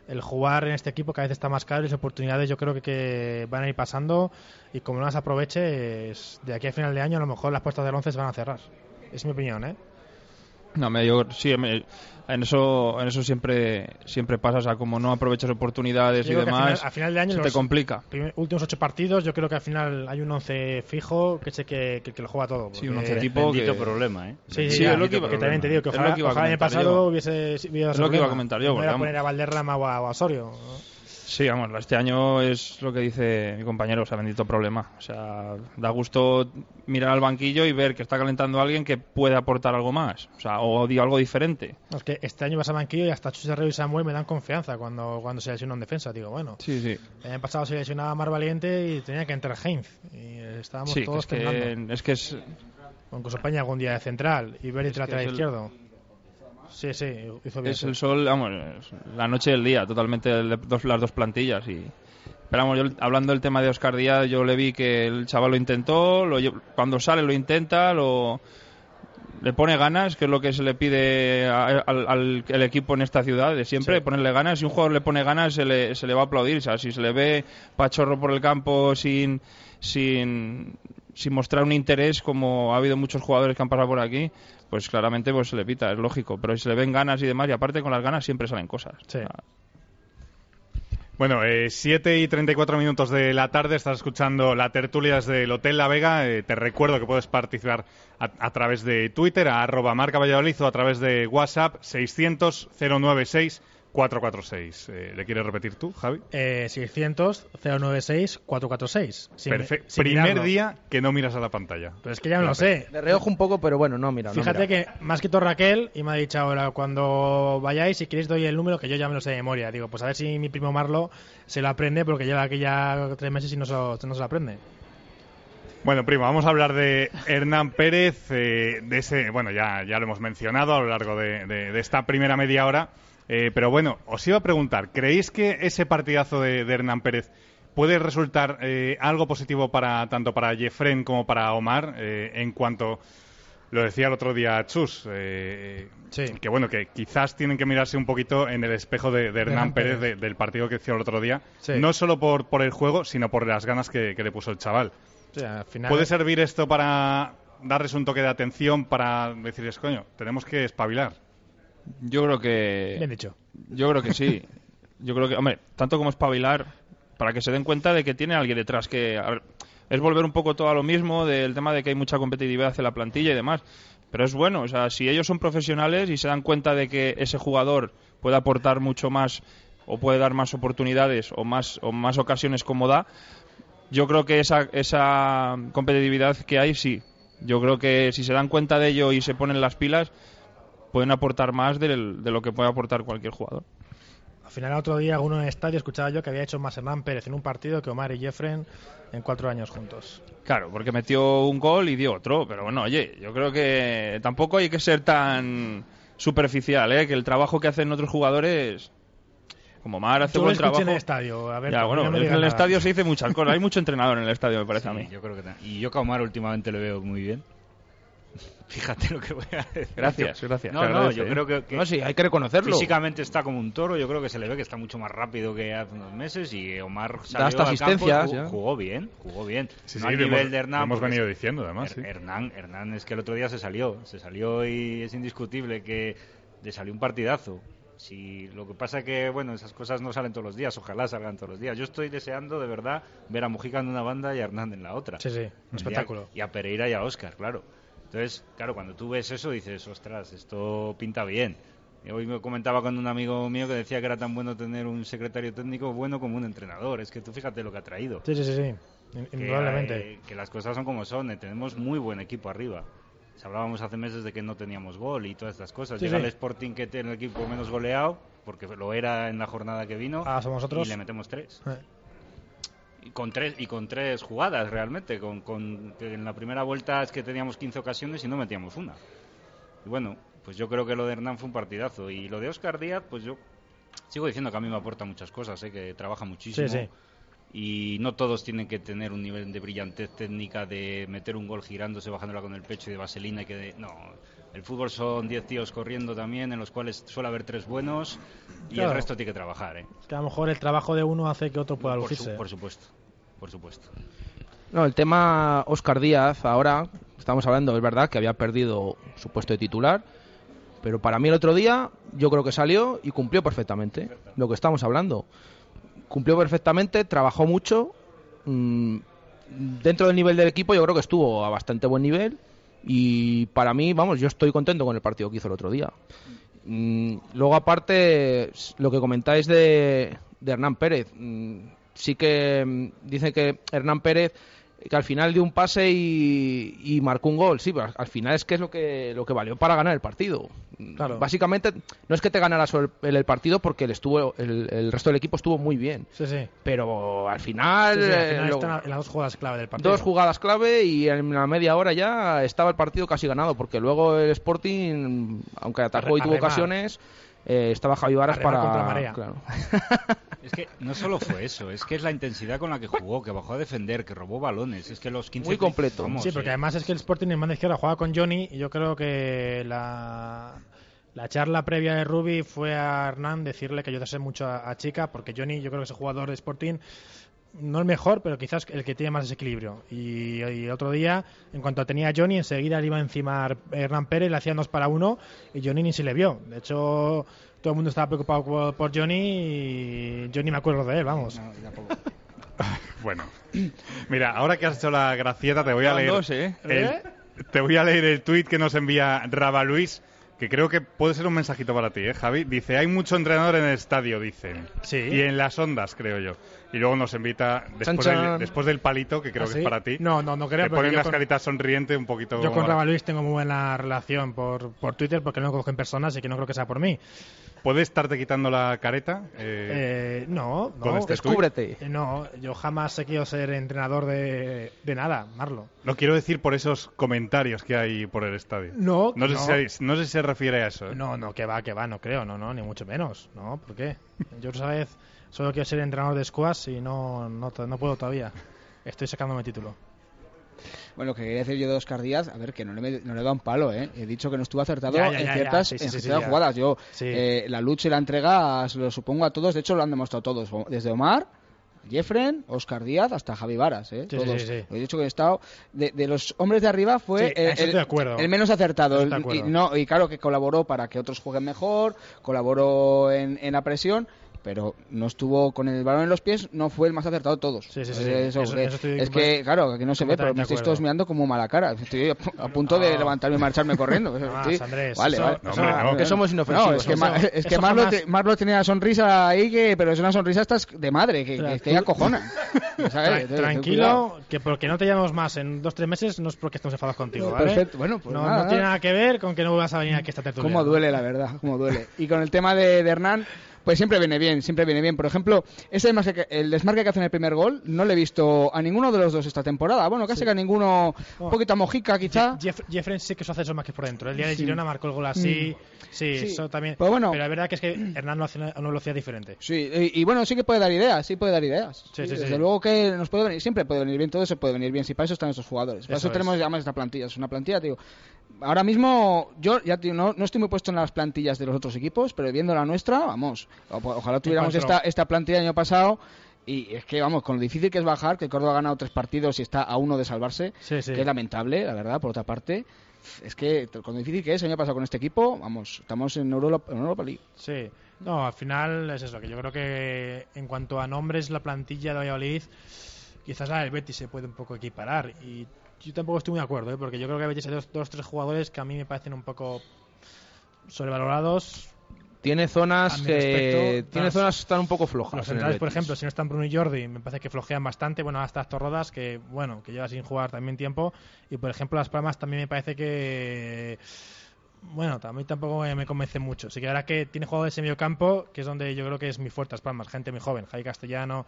el jugar en este equipo cada vez está más caro y las oportunidades yo creo que, van a ir pasando y como no las aproveches, de aquí a final de año a lo mejor las puertas del 11 se van a cerrar. Es mi opinión, ¿eh? No, me, yo, sí, me- en eso, en eso siempre, siempre pasa, o sea, como no aprovechas oportunidades Yo y que al demás, final- a final de año se te complica. Primer- últimos ocho partidos, yo creo que al final hay un 11 fijo que sé que, que, que lo juega todo. Sí, un once tipo que- problema, ¿eh? Sí, Sí, sí, es lo que iba- que también te digo que ojalá, que iba a ojalá el año pasado yo. hubiese hubiese Es lo que iba a comentar yo, No porque vamos. poner a Valderrama o a, o a Osorio. ¿no? Sí, vamos, este año es lo que dice mi compañero, o sea, bendito problema. O sea, da gusto mirar al banquillo y ver que está calentando a alguien que puede aportar algo más, o sea, o di- algo diferente. Es que este año vas a banquillo y hasta Chus Herrero y Samuel me dan confianza cuando, cuando se lesiona en defensa. Digo, bueno, Sí, sí. el año pasado se lesionaba Mar Valiente y tenía que entrar Heinz. Y estábamos Sí, todos es, que, temblando. es que es Cosopaña algún día de central y que lateral el- izquierdo. Sí, sí, hizo bien. es el sol, vamos, la noche y el día, totalmente dos, las dos plantillas. Y, pero vamos, yo, hablando del tema de Oscar Díaz, yo le vi que el chaval lo intentó, lo cuando sale lo intenta, lo le pone ganas, que es lo que se le pide a- al, al- el equipo en esta ciudad, de siempre, Sí. ponerle ganas. Si un jugador le pone ganas, se le, se le va a aplaudir. O sea, si se le ve pachorro por el campo sin, sin, sin mostrar un interés, como ha habido muchos jugadores que han pasado por aquí, pues claramente pues se le pita, es lógico. Pero si se le ven ganas y demás, y aparte con las ganas siempre salen cosas. Sí. O sea, Bueno, eh, 7 y 34 minutos de la tarde, estás escuchando la tertulia desde el Hotel La Vega. Eh, te recuerdo que puedes participar a, a través de Twitter, a arroba marca Valladolid o a través de WhatsApp 600-096-446. Eh, ¿Le quieres repetir tú, Javi? Eh, 600-096-446. Sin- Perfecto. sin Primer mirarlo. día que no miras a la pantalla. Pero es que ya me lo sé. De reojo un poco, pero bueno, no, mira. no, Fíjate mira. que me ha escrito Raquel y me ha dicho ahora, cuando vayáis, si queréis doy el número, que yo ya me lo sé de memoria. Digo, pues a ver si mi primo Marlo se lo aprende, porque lleva aquí ya tres meses y no se lo, no se lo aprende. Bueno, primo, vamos a hablar de Hernán Pérez, eh, de ese, bueno, ya, ya lo hemos mencionado a lo largo de, de- de esta primera media hora, eh, pero bueno, os iba a preguntar, ¿creéis que ese partidazo de, de Hernán Pérez puede resultar eh, algo positivo para tanto para Jefren como para Omar eh, en cuanto lo decía el otro día Chus, eh, Sí. que bueno, que quizás tienen que mirarse un poquito en el espejo de, de Hernán Hernán Pérez, Pérez. de- del partido que hizo el otro día, Sí. no solo por, por el juego, sino por las ganas que, que le puso el chaval. O sea, al final, ¿Puede servir esto para darles un toque de atención, para decirles, coño, tenemos que espabilar? Yo creo que Bien dicho. Yo creo que sí. Yo creo que, hombre, tanto como espabilar, para que se den cuenta de que tiene alguien detrás que... ver, es volver un poco todo a lo mismo del tema de que hay mucha competitividad en la plantilla y demás. Pero es bueno, o sea, si ellos son profesionales y se dan cuenta de que ese jugador puede aportar mucho más o puede dar más oportunidades o más, o más ocasiones como da, yo creo que esa, esa competitividad que hay, sí. Yo creo que si se dan cuenta de ello y se ponen las pilas, pueden aportar más del- de lo que puede aportar cualquier jugador. Al final, otro día, alguno en el estadio escuchaba yo que había hecho más Hernán Pérez en un partido que Omar y Jeffren en cuatro años juntos. Claro, porque metió un gol y dio otro. Pero bueno, oye, yo creo que tampoco hay que ser tan superficial, ¿eh? Que el trabajo que hacen otros jugadores, como Mar hace Yo lo buen escuché trabajo. en el estadio. A ver, ya, bueno, no en el nada. estadio se dice muchas cosas. Hay mucho entrenador en el estadio, me parece a mí. yo creo que y yo que a Omar últimamente le veo muy bien. Fíjate lo que voy a decir. Gracias, gracias. No, no, yo ¿eh? creo que, que No, sí, hay que reconocerlo. físicamente está como un toro. Yo creo que se le ve que está mucho más rápido que hace unos meses. Y Omar salió hasta al asistencias, campo, jugó, jugó bien, jugó bien. Sí, no sí, al lo nivel hemos, de Hernán. lo hemos venido es- diciendo, además. sí. Hernán, Hernán es que el otro día se salió, se salió y es indiscutible que le salió un partidazo. Si lo que pasa que bueno, esas cosas no salen todos los días, ojalá salgan todos los días. Yo estoy deseando de verdad ver a Mujica en una banda y a Hernán en la otra. Sí, sí, un Y a- espectáculo. Y a Pereira y a Oscar, claro. Entonces, claro, cuando tú ves eso dices, ostras, esto pinta bien. Hoy me comentaba con un amigo mío que decía que era tan bueno tener un secretario técnico bueno como un entrenador. Es que tú fíjate lo que ha traído Sí, sí, sí, sí. Indudablemente. eh, que las cosas son como son, eh, tenemos muy buen equipo arriba. Hablábamos hace meses de que no teníamos gol y todas estas cosas. Sí, Llega sí. el Sporting que tiene el equipo menos goleado, porque lo era en la jornada que vino, Ah, somos nosotros. y le metemos tres. Eh. Y con tres, y con tres jugadas realmente, con, con en la primera vuelta es que teníamos 15 ocasiones y no metíamos una. Y bueno, pues yo creo que lo de Hernán fue un partidazo. Y lo de Oscar Díaz, pues yo sigo diciendo que a mí me aporta muchas cosas, ¿eh? que trabaja muchísimo. Sí, sí. Y no todos tienen que tener un nivel de brillantez técnica de meter un gol girándose, bajándola con el pecho y de vaselina y que de, no. El fútbol son 10 tíos corriendo también, en los cuales suele haber tres buenos y Claro. el resto tiene que trabajar. ¿eh? Que a lo mejor el trabajo de uno hace que otro pueda Por, su- lucirse. por supuesto, por supuesto. No, el tema Oscar Díaz, ahora estamos hablando, es verdad que había perdido su puesto de titular, pero para mí el otro día yo creo que salió y cumplió perfectamente lo que estamos hablando. Cumplió perfectamente, trabajó mucho. mm, dentro del nivel del equipo yo creo que estuvo a bastante buen nivel y para mí, vamos, yo estoy contento con el partido que hizo el otro día. Mm, luego aparte, lo que comentáis de, de Hernán Pérez, mm, sí que mm, dice que Hernán Pérez que al final dio un pase y, y marcó un gol, sí, pero al final es que es lo que lo que valió para ganar el partido. Claro. Básicamente no es que te ganara el, el partido porque el estuvo el, el resto del equipo estuvo muy bien, Sí, sí. pero al final, Sí, sí, al eh, final lo- están las dos jugadas clave del partido. dos jugadas clave y en la media hora ya estaba el partido casi ganado porque luego el Sporting aunque atajó y tuvo ocasiones eh, estaba Javi Varas para contra marea. claro. Es que no solo fue eso, es que es la intensidad con la que jugó, que bajó a defender, que robó balones. Es que los 15 Muy completo. Vamos, Sí, porque eh, además es que el Sporting en banda izquierda juega con Johnny y yo creo que la, la charla previa de Rubi fue a Hernán decirle que ayudase mucho a, a Chica porque Johnny yo creo que es el jugador de Sporting no el mejor, pero quizás el que tiene más desequilibrio. Y, y el otro día, en cuanto tenía a Johnny, enseguida le iba encima a Hernán Pérez, le hacían dos para uno y Johnny ni se le vio. De hecho, todo el mundo estaba preocupado por, por Johnny y yo ni me acuerdo de él, vamos. Bueno, mira, ahora que has hecho la gracieta, te voy a leer. dos, ¿eh? el- ¿Eh? Te voy a leer el tuit que nos envía Raba Luis, que creo que puede ser un mensajito para ti, ¿eh, Javi? Dice: Hay mucho entrenador en el estadio, dicen. Sí. Y en las ondas, creo yo. Y luego nos invita, después, Chan, del, chan. después del palito, que creo ¿Ah, que sí? es para ti. No, no, no creo. Te ponen yo las con- caritas sonriente un poquito. Yo con Raba Luis tengo muy buena relación por, por Twitter porque no lo conozco en persona, así que no creo que sea por mí. ¿Puede estarte quitando la careta? Eh, Eh, no, no. Este Descúbrete. Eh, No, yo jamás he querido ser entrenador de, de nada, Marlo. Lo quiero decir por esos comentarios que hay por el estadio. No, No sé, no. Si, no sé si se refiere a eso. ¿eh? No, no, que va, que va, no creo, no, no, ni mucho menos. No, ¿por qué? Yo esa vez solo quiero ser entrenador de squash y no, no, no puedo todavía. Estoy sacándome título. Bueno, lo que quería decir yo de Oscar Díaz, a ver, que no le, no le da un palo, ¿eh? He dicho que no estuvo acertado Ya, ya, en ciertas, ya. Sí, sí, en sí, ciertas jugadas. Yo, eh, la lucha y la entrega se lo supongo a todos, de hecho lo han demostrado todos, desde Omar, Jeffren, Oscar Díaz hasta Javi Varas, ¿eh? Sí, todos. sí, sí. He dicho que he estado, de, de los hombres de arriba fue el, menos acertado. El- y, no, y claro que colaboró para que otros jueguen mejor, colaboró en, en la presión. Pero no estuvo con el balón en los pies, no fue el más acertado de todos. Sí, sí, sí, sí. Eso, Eso- eso estoy es que, claro, aquí no se ve, pero me estáis de todos mirando como mala cara. Estoy a pu- a punto de levantarme y marcharme corriendo. No más. Andrés, Vale, vale. No, hombre, no. Que somos No, inofensivos. es que, es que Marlo, jamás- te- Marlo tenía una sonrisa ahí, que, pero es una sonrisa esta es de madre, que, que, que acojona. Tranquilo, que porque no te llamamos más en dos tres meses no es porque estemos enfadados contigo, ¿vale? Perfecto, bueno, pues no, nada, no tiene nada. que ver con que no vuelvas a venir aquí a esta tertulia. Cómo duele, la verdad, cómo duele. Y con el tema de, de Hernán, pues siempre viene bien, siempre viene bien. Por ejemplo, ese desmarque que- el desmarque que hace en el primer gol, no le he visto a ninguno de los dos esta temporada. Bueno, casi que a ninguno, un Oh. poquito a Mojica quizá. Jeff, Jeffrey sí que eso hace eso más que por dentro. El día de Sí. Girona marcó el gol así. Sí, Sí. eso también. Pero bueno. la verdad que es que Hernán lo hace a una velocidad diferente. Sí, y, y bueno, sí que puede dar ideas, sí puede dar ideas. Sí, sí, desde luego que nos puede venir, siempre puede venir bien, todo se puede venir bien, si para eso están estos jugadores. Para Eso eso, tenemos es. además esta plantilla, es una plantilla, digo. Ahora mismo, yo ya no, no estoy muy puesto en las plantillas de los otros equipos, pero viendo la nuestra, vamos, o- ojalá tuviéramos esta, esta plantilla el año pasado. Y es que, vamos, con lo difícil que es bajar, que Córdoba ha ganado tres partidos y está a uno de salvarse, Sí, sí. que es lamentable, la verdad, por otra parte. Es que con lo difícil que es el año pasado con este equipo, vamos, estamos en Europa, en Europa League. Sí. No, al final es eso, que yo creo que en cuanto a nombres, la plantilla de Valladolid, quizás la del Betis se puede un poco equiparar. Y yo tampoco estoy muy de acuerdo, ¿eh? porque yo creo que el Betis hay dos, dos tres jugadores que a mí me parecen un poco sobrevalorados. Tiene A zonas que respecto, tiene las- zonas que están un poco flojas. Los centrales, por ejemplo, si no están Bruno y Jordi, me parece que flojean bastante. Bueno, hasta Astor Rodas, que bueno, que lleva sin jugar también tiempo. Y por ejemplo, Las Palmas también me parece que. Bueno, también tampoco me convence mucho. Sí que ahora que tiene jugadores en medio campo, que es donde yo creo que es mi fuerte, Las Palmas. Gente muy joven, Javi Castellano,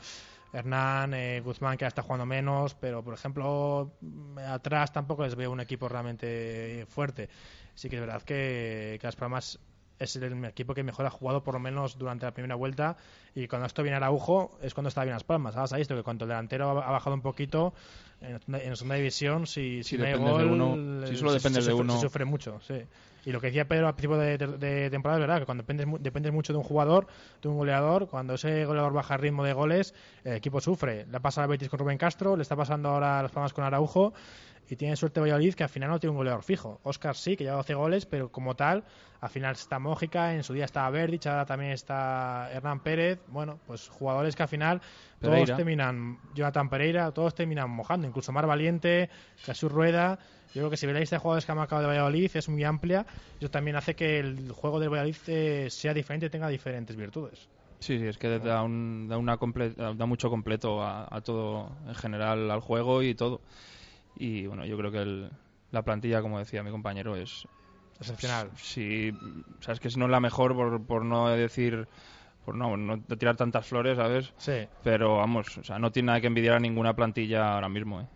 Hernán, eh, Guzmán, que está jugando menos. Pero por ejemplo, atrás tampoco les veo un equipo realmente fuerte. Sí que es verdad que, que Las Palmas es el equipo que mejor ha jugado por lo menos durante la primera vuelta y cuando esto viene Araujo es cuando está bien las palmas. Ahora sabéis que cuando el delantero ha bajado un poquito en, en segunda división, si, si Si no hay de uno- si solo de uno. se sufre mucho, sí. Y lo que decía Pedro al principio de, temporada es verdad, que cuando dependes, dependes mucho de un jugador, de un goleador, cuando ese goleador baja el ritmo de goles, el equipo sufre. Le ha pasado a Betis con Rubén Castro, le está pasando ahora a Las Palmas con Araujo, y tiene suerte Valladolid que al final no tiene un goleador fijo. Oscar sí, que lleva 12 goles, pero como tal, al final está Mójica, en su día estaba Verdich, ahora también está Hernán Pérez. Bueno, pues jugadores que al final todos terminan, Jonathan Pereira, todos terminan mojando, incluso Mar Valiente, Jesús Rueda. Yo creo que si veis la lista de jugadores que han marcado de Valladolid es muy amplia. Eso también hace que el juego del Valladolid eh, sea diferente y tenga diferentes virtudes. Sí, sí, es que da, un, da, una comple- da mucho completo a, a todo en general, al juego y todo. Y bueno, yo creo que el- la plantilla, como decía mi compañero, es. Excepcional. Sí, sabes que si no es la mejor, por, por no decir. por no, no tirar tantas flores, ¿sabes? Sí. Pero vamos, o sea, no tiene nada que envidiar a ninguna plantilla ahora mismo, ¿eh?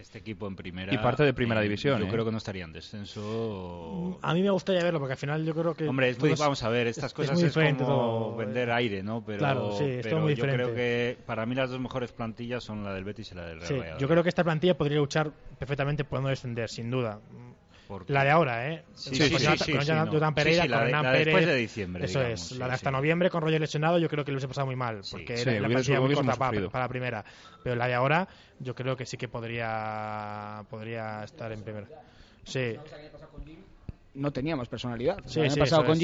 Que este equipo en primera. Y parte de primera eh, división, Yo ¿eh? creo que no estaría en descenso. A mí me gustaría verlo porque al final yo creo que. Hombre, es muy- todos- vamos a ver, estas es- es cosas muy es, como todo. vender aire, ¿no? Pero, Claro, sí, pero muy yo creo diferente. que para mí las dos mejores plantillas son la del Betis y la del Real Sí, Valladolid. yo creo que esta plantilla podría luchar perfectamente por no descender, sin duda. Porque- La de ahora, ¿eh? Sí, sí, sí, con Jonathan- Pereira, con Hernán después de diciembre, Eso digamos, es. sí, la de hasta sí. noviembre con Roger lesionado, yo creo que lo hubiese pasado muy mal. Porque Sí, era la plantilla muy corta para, la primera. Pero la de ahora, yo creo que sí que podría, podría estar en primera. Sí, no teníamos personalidad. Sí, el año sí, pasado con es.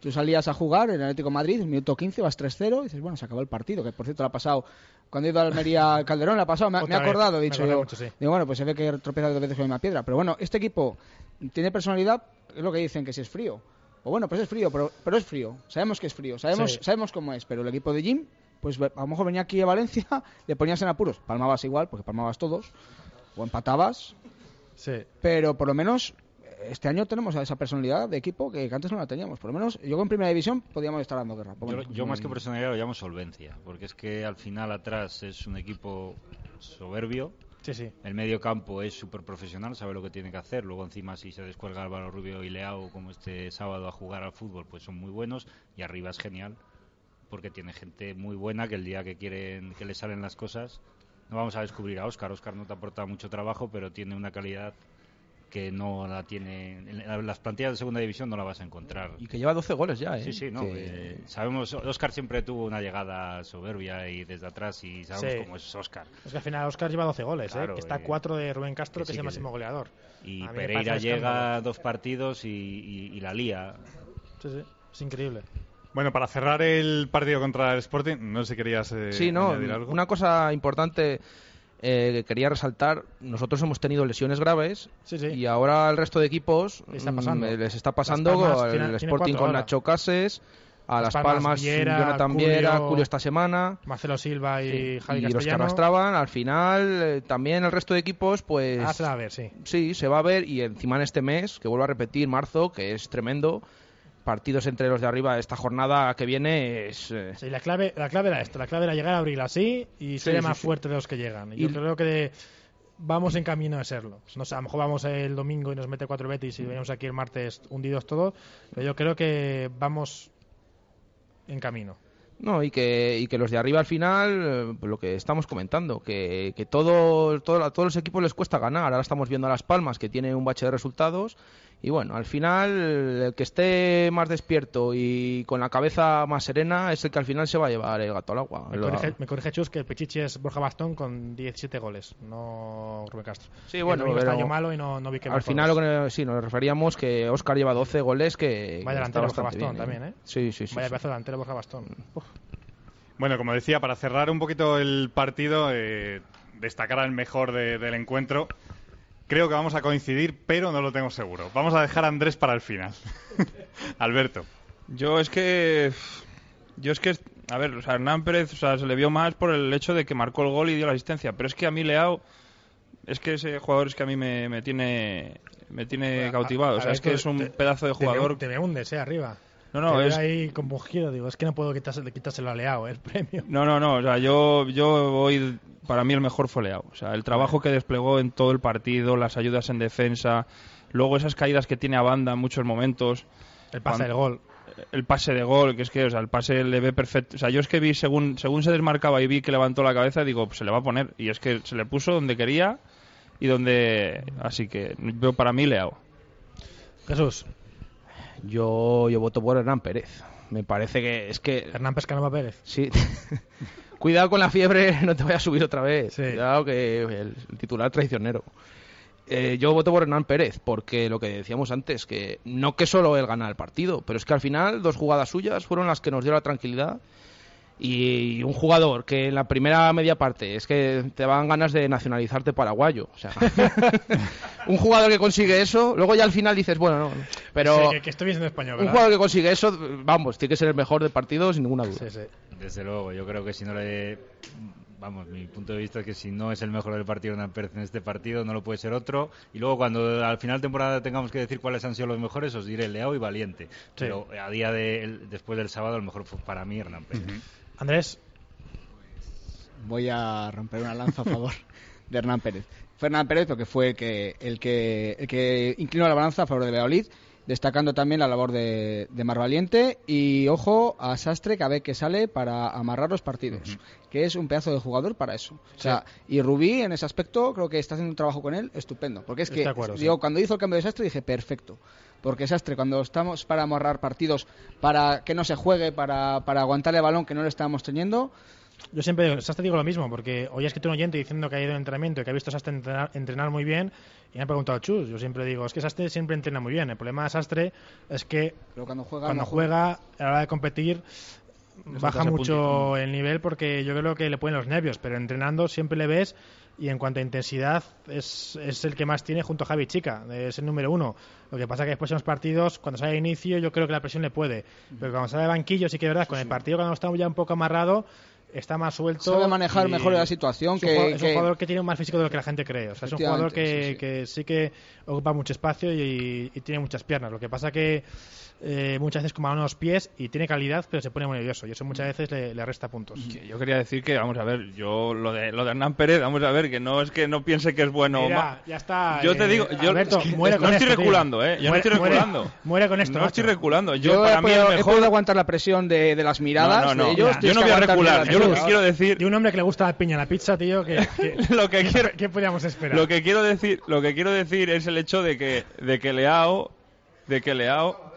Tú salías a jugar en el Atlético de Madrid, en minuto 15, vas 3-0, y dices, bueno, se acabó el partido, que por cierto le ha pasado, cuando he ido a Almería al Calderón, le ha pasado, me, me ha acordado, he dicho yo. mucho, sí. Digo, bueno, pues se ve que tropeza dos veces con la misma piedra. Pero bueno, este equipo tiene personalidad, es lo que dicen, que si es frío. Pues bueno, pues es frío, pero, pero es frío. Sabemos que es frío, sabemos, Sí. sabemos cómo es, pero el equipo de Jim, pues a lo mejor venía aquí a Valencia, le ponías en apuros, palmabas igual, porque palmabas todos, o empatabas, sí. pero por lo menos este año tenemos esa personalidad de equipo que antes no la teníamos. Por lo menos yo con primera división podíamos estar dando guerra. Pero Yo, bueno, yo más que personalidad lo llamo solvencia, porque es que al final atrás es un equipo soberbio, Sí, sí. el medio campo es súper profesional, sabe lo que tiene que hacer, luego encima si se descuelga Álvaro Rubio y Leao como este sábado a jugar al fútbol, pues son muy buenos y arriba es genial, porque tiene gente muy buena que el día que quieren que le salen las cosas, no vamos a descubrir a Óscar, Óscar no te aporta mucho trabajo, pero tiene una calidad que no la tiene en la- las plantillas de segunda división no la vas a encontrar Y que lleva 12 goles ya, ¿eh? Sí, sí, no. Que- eh, sabemos, Oscar siempre tuvo una llegada soberbia y desde atrás y sabemos Sí. cómo es Oscar. Es que al final Oscar lleva 12 goles, Claro, ¿eh? que está y- a 4 de Rubén Castro, que que, sí es el que máximo goleador. Y Pereira llega a dos partidos y, y- y la lía. Sí, sí. Es increíble. Bueno, para cerrar el partido contra el Sporting, no sé si querías eh, Sí, no, algo. una cosa importante eh, que quería resaltar, nosotros hemos tenido lesiones graves Sí, sí. y ahora el resto de equipos Les está mm, pasando. les está pasando Palmas tiene- el Sporting con. Nacho Cases, a Las Las Palmas, Palmas, Viera, Jonathan Julio- Viera, Julio esta semana Marcelo Silva y Javi y los que arrastraban, al final eh, también el resto de equipos pues Ah, se va a ver, sí. Sí, se va a ver y encima en este mes, que vuelvo a repetir, marzo, que es tremendo, partidos entre los de arriba esta jornada que viene es... eh, Sí, la clave, la clave era esto, la clave era llegar a abril así y ser sí, más sí. fuerte de los que llegan. Y, Y- yo creo que vamos en camino de serlo. No sé, a lo mejor vamos el domingo y nos mete cuatro Betis y venimos aquí el martes hundidos todos, pero yo creo que vamos en camino. No, y que, y que los de arriba al final, eh, pues lo que estamos comentando, que, que todo, todo, a todos los equipos les cuesta ganar. Ahora estamos viendo a Las Palmas, que tiene un bache de resultados. Y bueno, al final, el que esté más despierto y con la cabeza más serena es el que al final se va a llevar el gato al agua. Me corrige, me corrige Chus que el Pichichi es Borja Bastón con 17 goles, no Rubén Castro. Sí, bueno, pero malo y no, no vi que al final lo que sí, nos referíamos que Oscar lleva 12 goles que, Vaya delantero Borja Bastón bien, también, ¿eh? Sí, sí, sí. Vaya sí. pedazo delantero Borja Bastón. Uf. Bueno, como decía, para cerrar un poquito el partido, eh, destacar al mejor de- del encuentro. Creo que vamos a coincidir, pero no lo tengo seguro. Vamos a dejar a Andrés para el final. Alberto. Yo es que. Yo es que. A ver, o sea, Hernán Pérez o sea, se le vio más por el hecho de que marcó el gol y dio la asistencia. Pero es que a mí Leao. Es que ese jugador es que a mí me, me tiene. Me tiene cautivado. O sea, es que es un te- pedazo de te me- jugador. Te me hundes, eh, arriba. No, no, es. ahí giro, digo, es que no puedo quitárselo, quitárselo a Leao, eh, el premio. No, no, no. O sea, yo, yo voy. Para mí el mejor fue Leao. O sea, el trabajo que desplegó en todo el partido, las ayudas en defensa, luego esas caídas que tiene a banda en muchos momentos. El pase del gol. el pase de gol, que es que, o sea, el pase le ve perfecto. O sea, yo es que vi, según, según se desmarcaba y vi que levantó la cabeza, digo, pues se le va a poner. Y es que se le puso donde quería y donde. Así que, yo para mí, Leao. Jesús, Yo, yo voto por Hernán Pérez. Me parece que es que Hernán Pescanova Pérez. Sí. Cuidado con la fiebre, no te voy a subir otra vez. Sí. Cuidado que el, el titular traicionero. Eh, yo voto por Hernán Pérez, porque lo que decíamos antes, que no que solo él gana el partido, pero es que al final dos jugadas suyas fueron las que nos dio la tranquilidad. Y un jugador que en la primera media parte es que te van ganas de nacionalizarte paraguayo. O sea, un jugador que consigue eso, luego ya al final dices, bueno, no, pero Sí, que, que estoy bien siendo español, un jugador que consigue eso, vamos, tiene que ser el mejor del partido sin ninguna duda. Sí, sí. Desde luego, yo creo que si no le. Vamos, mi punto de vista es que si no es el mejor del partido Hernán Pérez en este partido, no lo puede ser otro. Y luego, cuando al final de temporada tengamos que decir cuáles han sido los mejores, os diré Leao y Valiente. Pero a día de el- después del sábado, el mejor fue para mí Hernán Pérez. Andrés, voy a romper una lanza a favor de Hernán Pérez. Fue Hernán Pérez porque fue el que, el que, el que inclinó la balanza a favor de Valladolid, destacando también la labor de, de Mar Valiente y ojo a Sastre cada vez que sale para amarrar los partidos, que es un pedazo de jugador para eso. O sea, y Rubí en ese aspecto creo que está haciendo un trabajo con él estupendo, porque es que acuerdo, sí. yo cuando hizo el cambio de Sastre dije perfecto. Porque Sastre, cuando estamos para amarrar partidos, para que no se juegue, para, para aguantar el balón que no le estábamos teniendo, yo siempre digo, Sastre digo lo mismo, porque hoy he escrito un oyente diciendo que ha ido entrenamiento y que ha visto a Sastre entrenar, entrenar muy bien y me ha preguntado Chus. Yo siempre digo, es que Sastre siempre entrena muy bien. El problema de Sastre es que pero cuando juega cuando no juega. juega, a la hora de competir, baja mucho el nivel porque yo creo que le ponen los nervios, pero entrenando siempre le ves y en cuanto a intensidad es, es el que más tiene junto a Javi Chica, es el número uno. Lo que pasa que después en los partidos, cuando sale de inicio, yo creo que la presión le puede, pero cuando sale de banquillo sí que es verdad, con el partido cuando está ya un poco amarrado, está más suelto. Sabe manejar y mejor la situación es un que- jugador- es un que- jugador que tiene más físico de lo que la gente cree. O sea, es un jugador que, sí. que sí que ocupa mucho espacio y, y tiene muchas piernas. Lo que pasa que eh, muchas veces con balón a los pies y tiene calidad, pero se pone muy nervioso y eso muchas veces le, le resta puntos. Yo quería decir que, vamos a ver, yo lo de, lo de Hernán Pérez, vamos a ver, que no es que no piense que es bueno o Mira, ma- ya está. Yo te eh, digo, yo Alberto, es que muere no con estoy esto, tío. reculando, ¿eh? Yo no Muere- estoy muere- reculando. Muere con esto. No estoy reculando. Yo, Yo, para he, mí podido, el he mejor... podido aguantar la presión de, de las miradas No, no, no. de ellos. Yo no voy a recular. Yo lo que quiero decir... De un hombre que le gusta la piña en la pizza, tío, que, que- Lo que quiero... ¿qué podíamos esperar? Lo que quiero decir, lo que quiero decir es el hecho de que, de que Leao, de que Leao,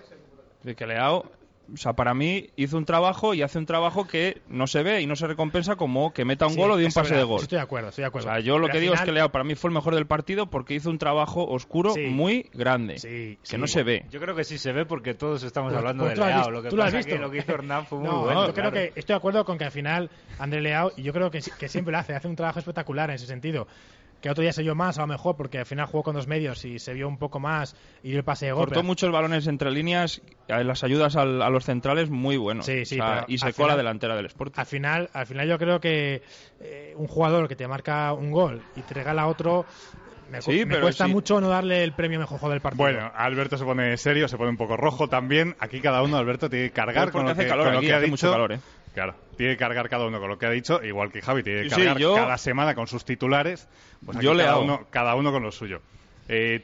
de que Leao, o sea, para mí hizo un trabajo y hace un trabajo que no se ve y no se recompensa como que meta un Sí, gol o de un pase de gol. sí Estoy de acuerdo, estoy de O acuerdo. sea, yo lo Pero que digo es que Leao para mí fue el mejor del partido porque hizo un trabajo oscuro Sí. muy grande, Sí, que no se ve. Yo creo que sí se ve porque todos estamos Pues- hablando pues de tú lo has Leao. visto, Lo que tú lo has pasa visto. que lo que hizo Hernán fue muy No, bueno. yo creo claro. que estoy de acuerdo con que al final André Leao, y yo creo que, sí- que siempre lo hace, hace un trabajo espectacular en ese sentido. Que otro día se vio más, a lo mejor, porque al final jugó con dos medios y se vio un poco más y dio el pase de gol. Cortó pero- muchos balones entre líneas, eh, las ayudas al- a los centrales muy buenos. Sí, sí, O sea, y secó a la final- delantera del Sporting. Al final, al final yo creo que eh, un jugador que te marca un gol y te regala otro, me, cu- Sí, me pero cuesta sí. mucho no darle el premio mejor jugador del partido. Bueno, Alberto se pone serio, se pone un poco rojo también. Aquí cada uno, Alberto, tiene que cargar con lo que, calor con lo que ha hace dicho. mucho calor, ¿eh? Claro, tiene que cargar cada uno con lo que ha dicho, igual que Javi tiene que Sí, cargar yo- cada semana con sus titulares. Pues aquí Yo le cada hago. uno, cada uno con lo suyo. Eh,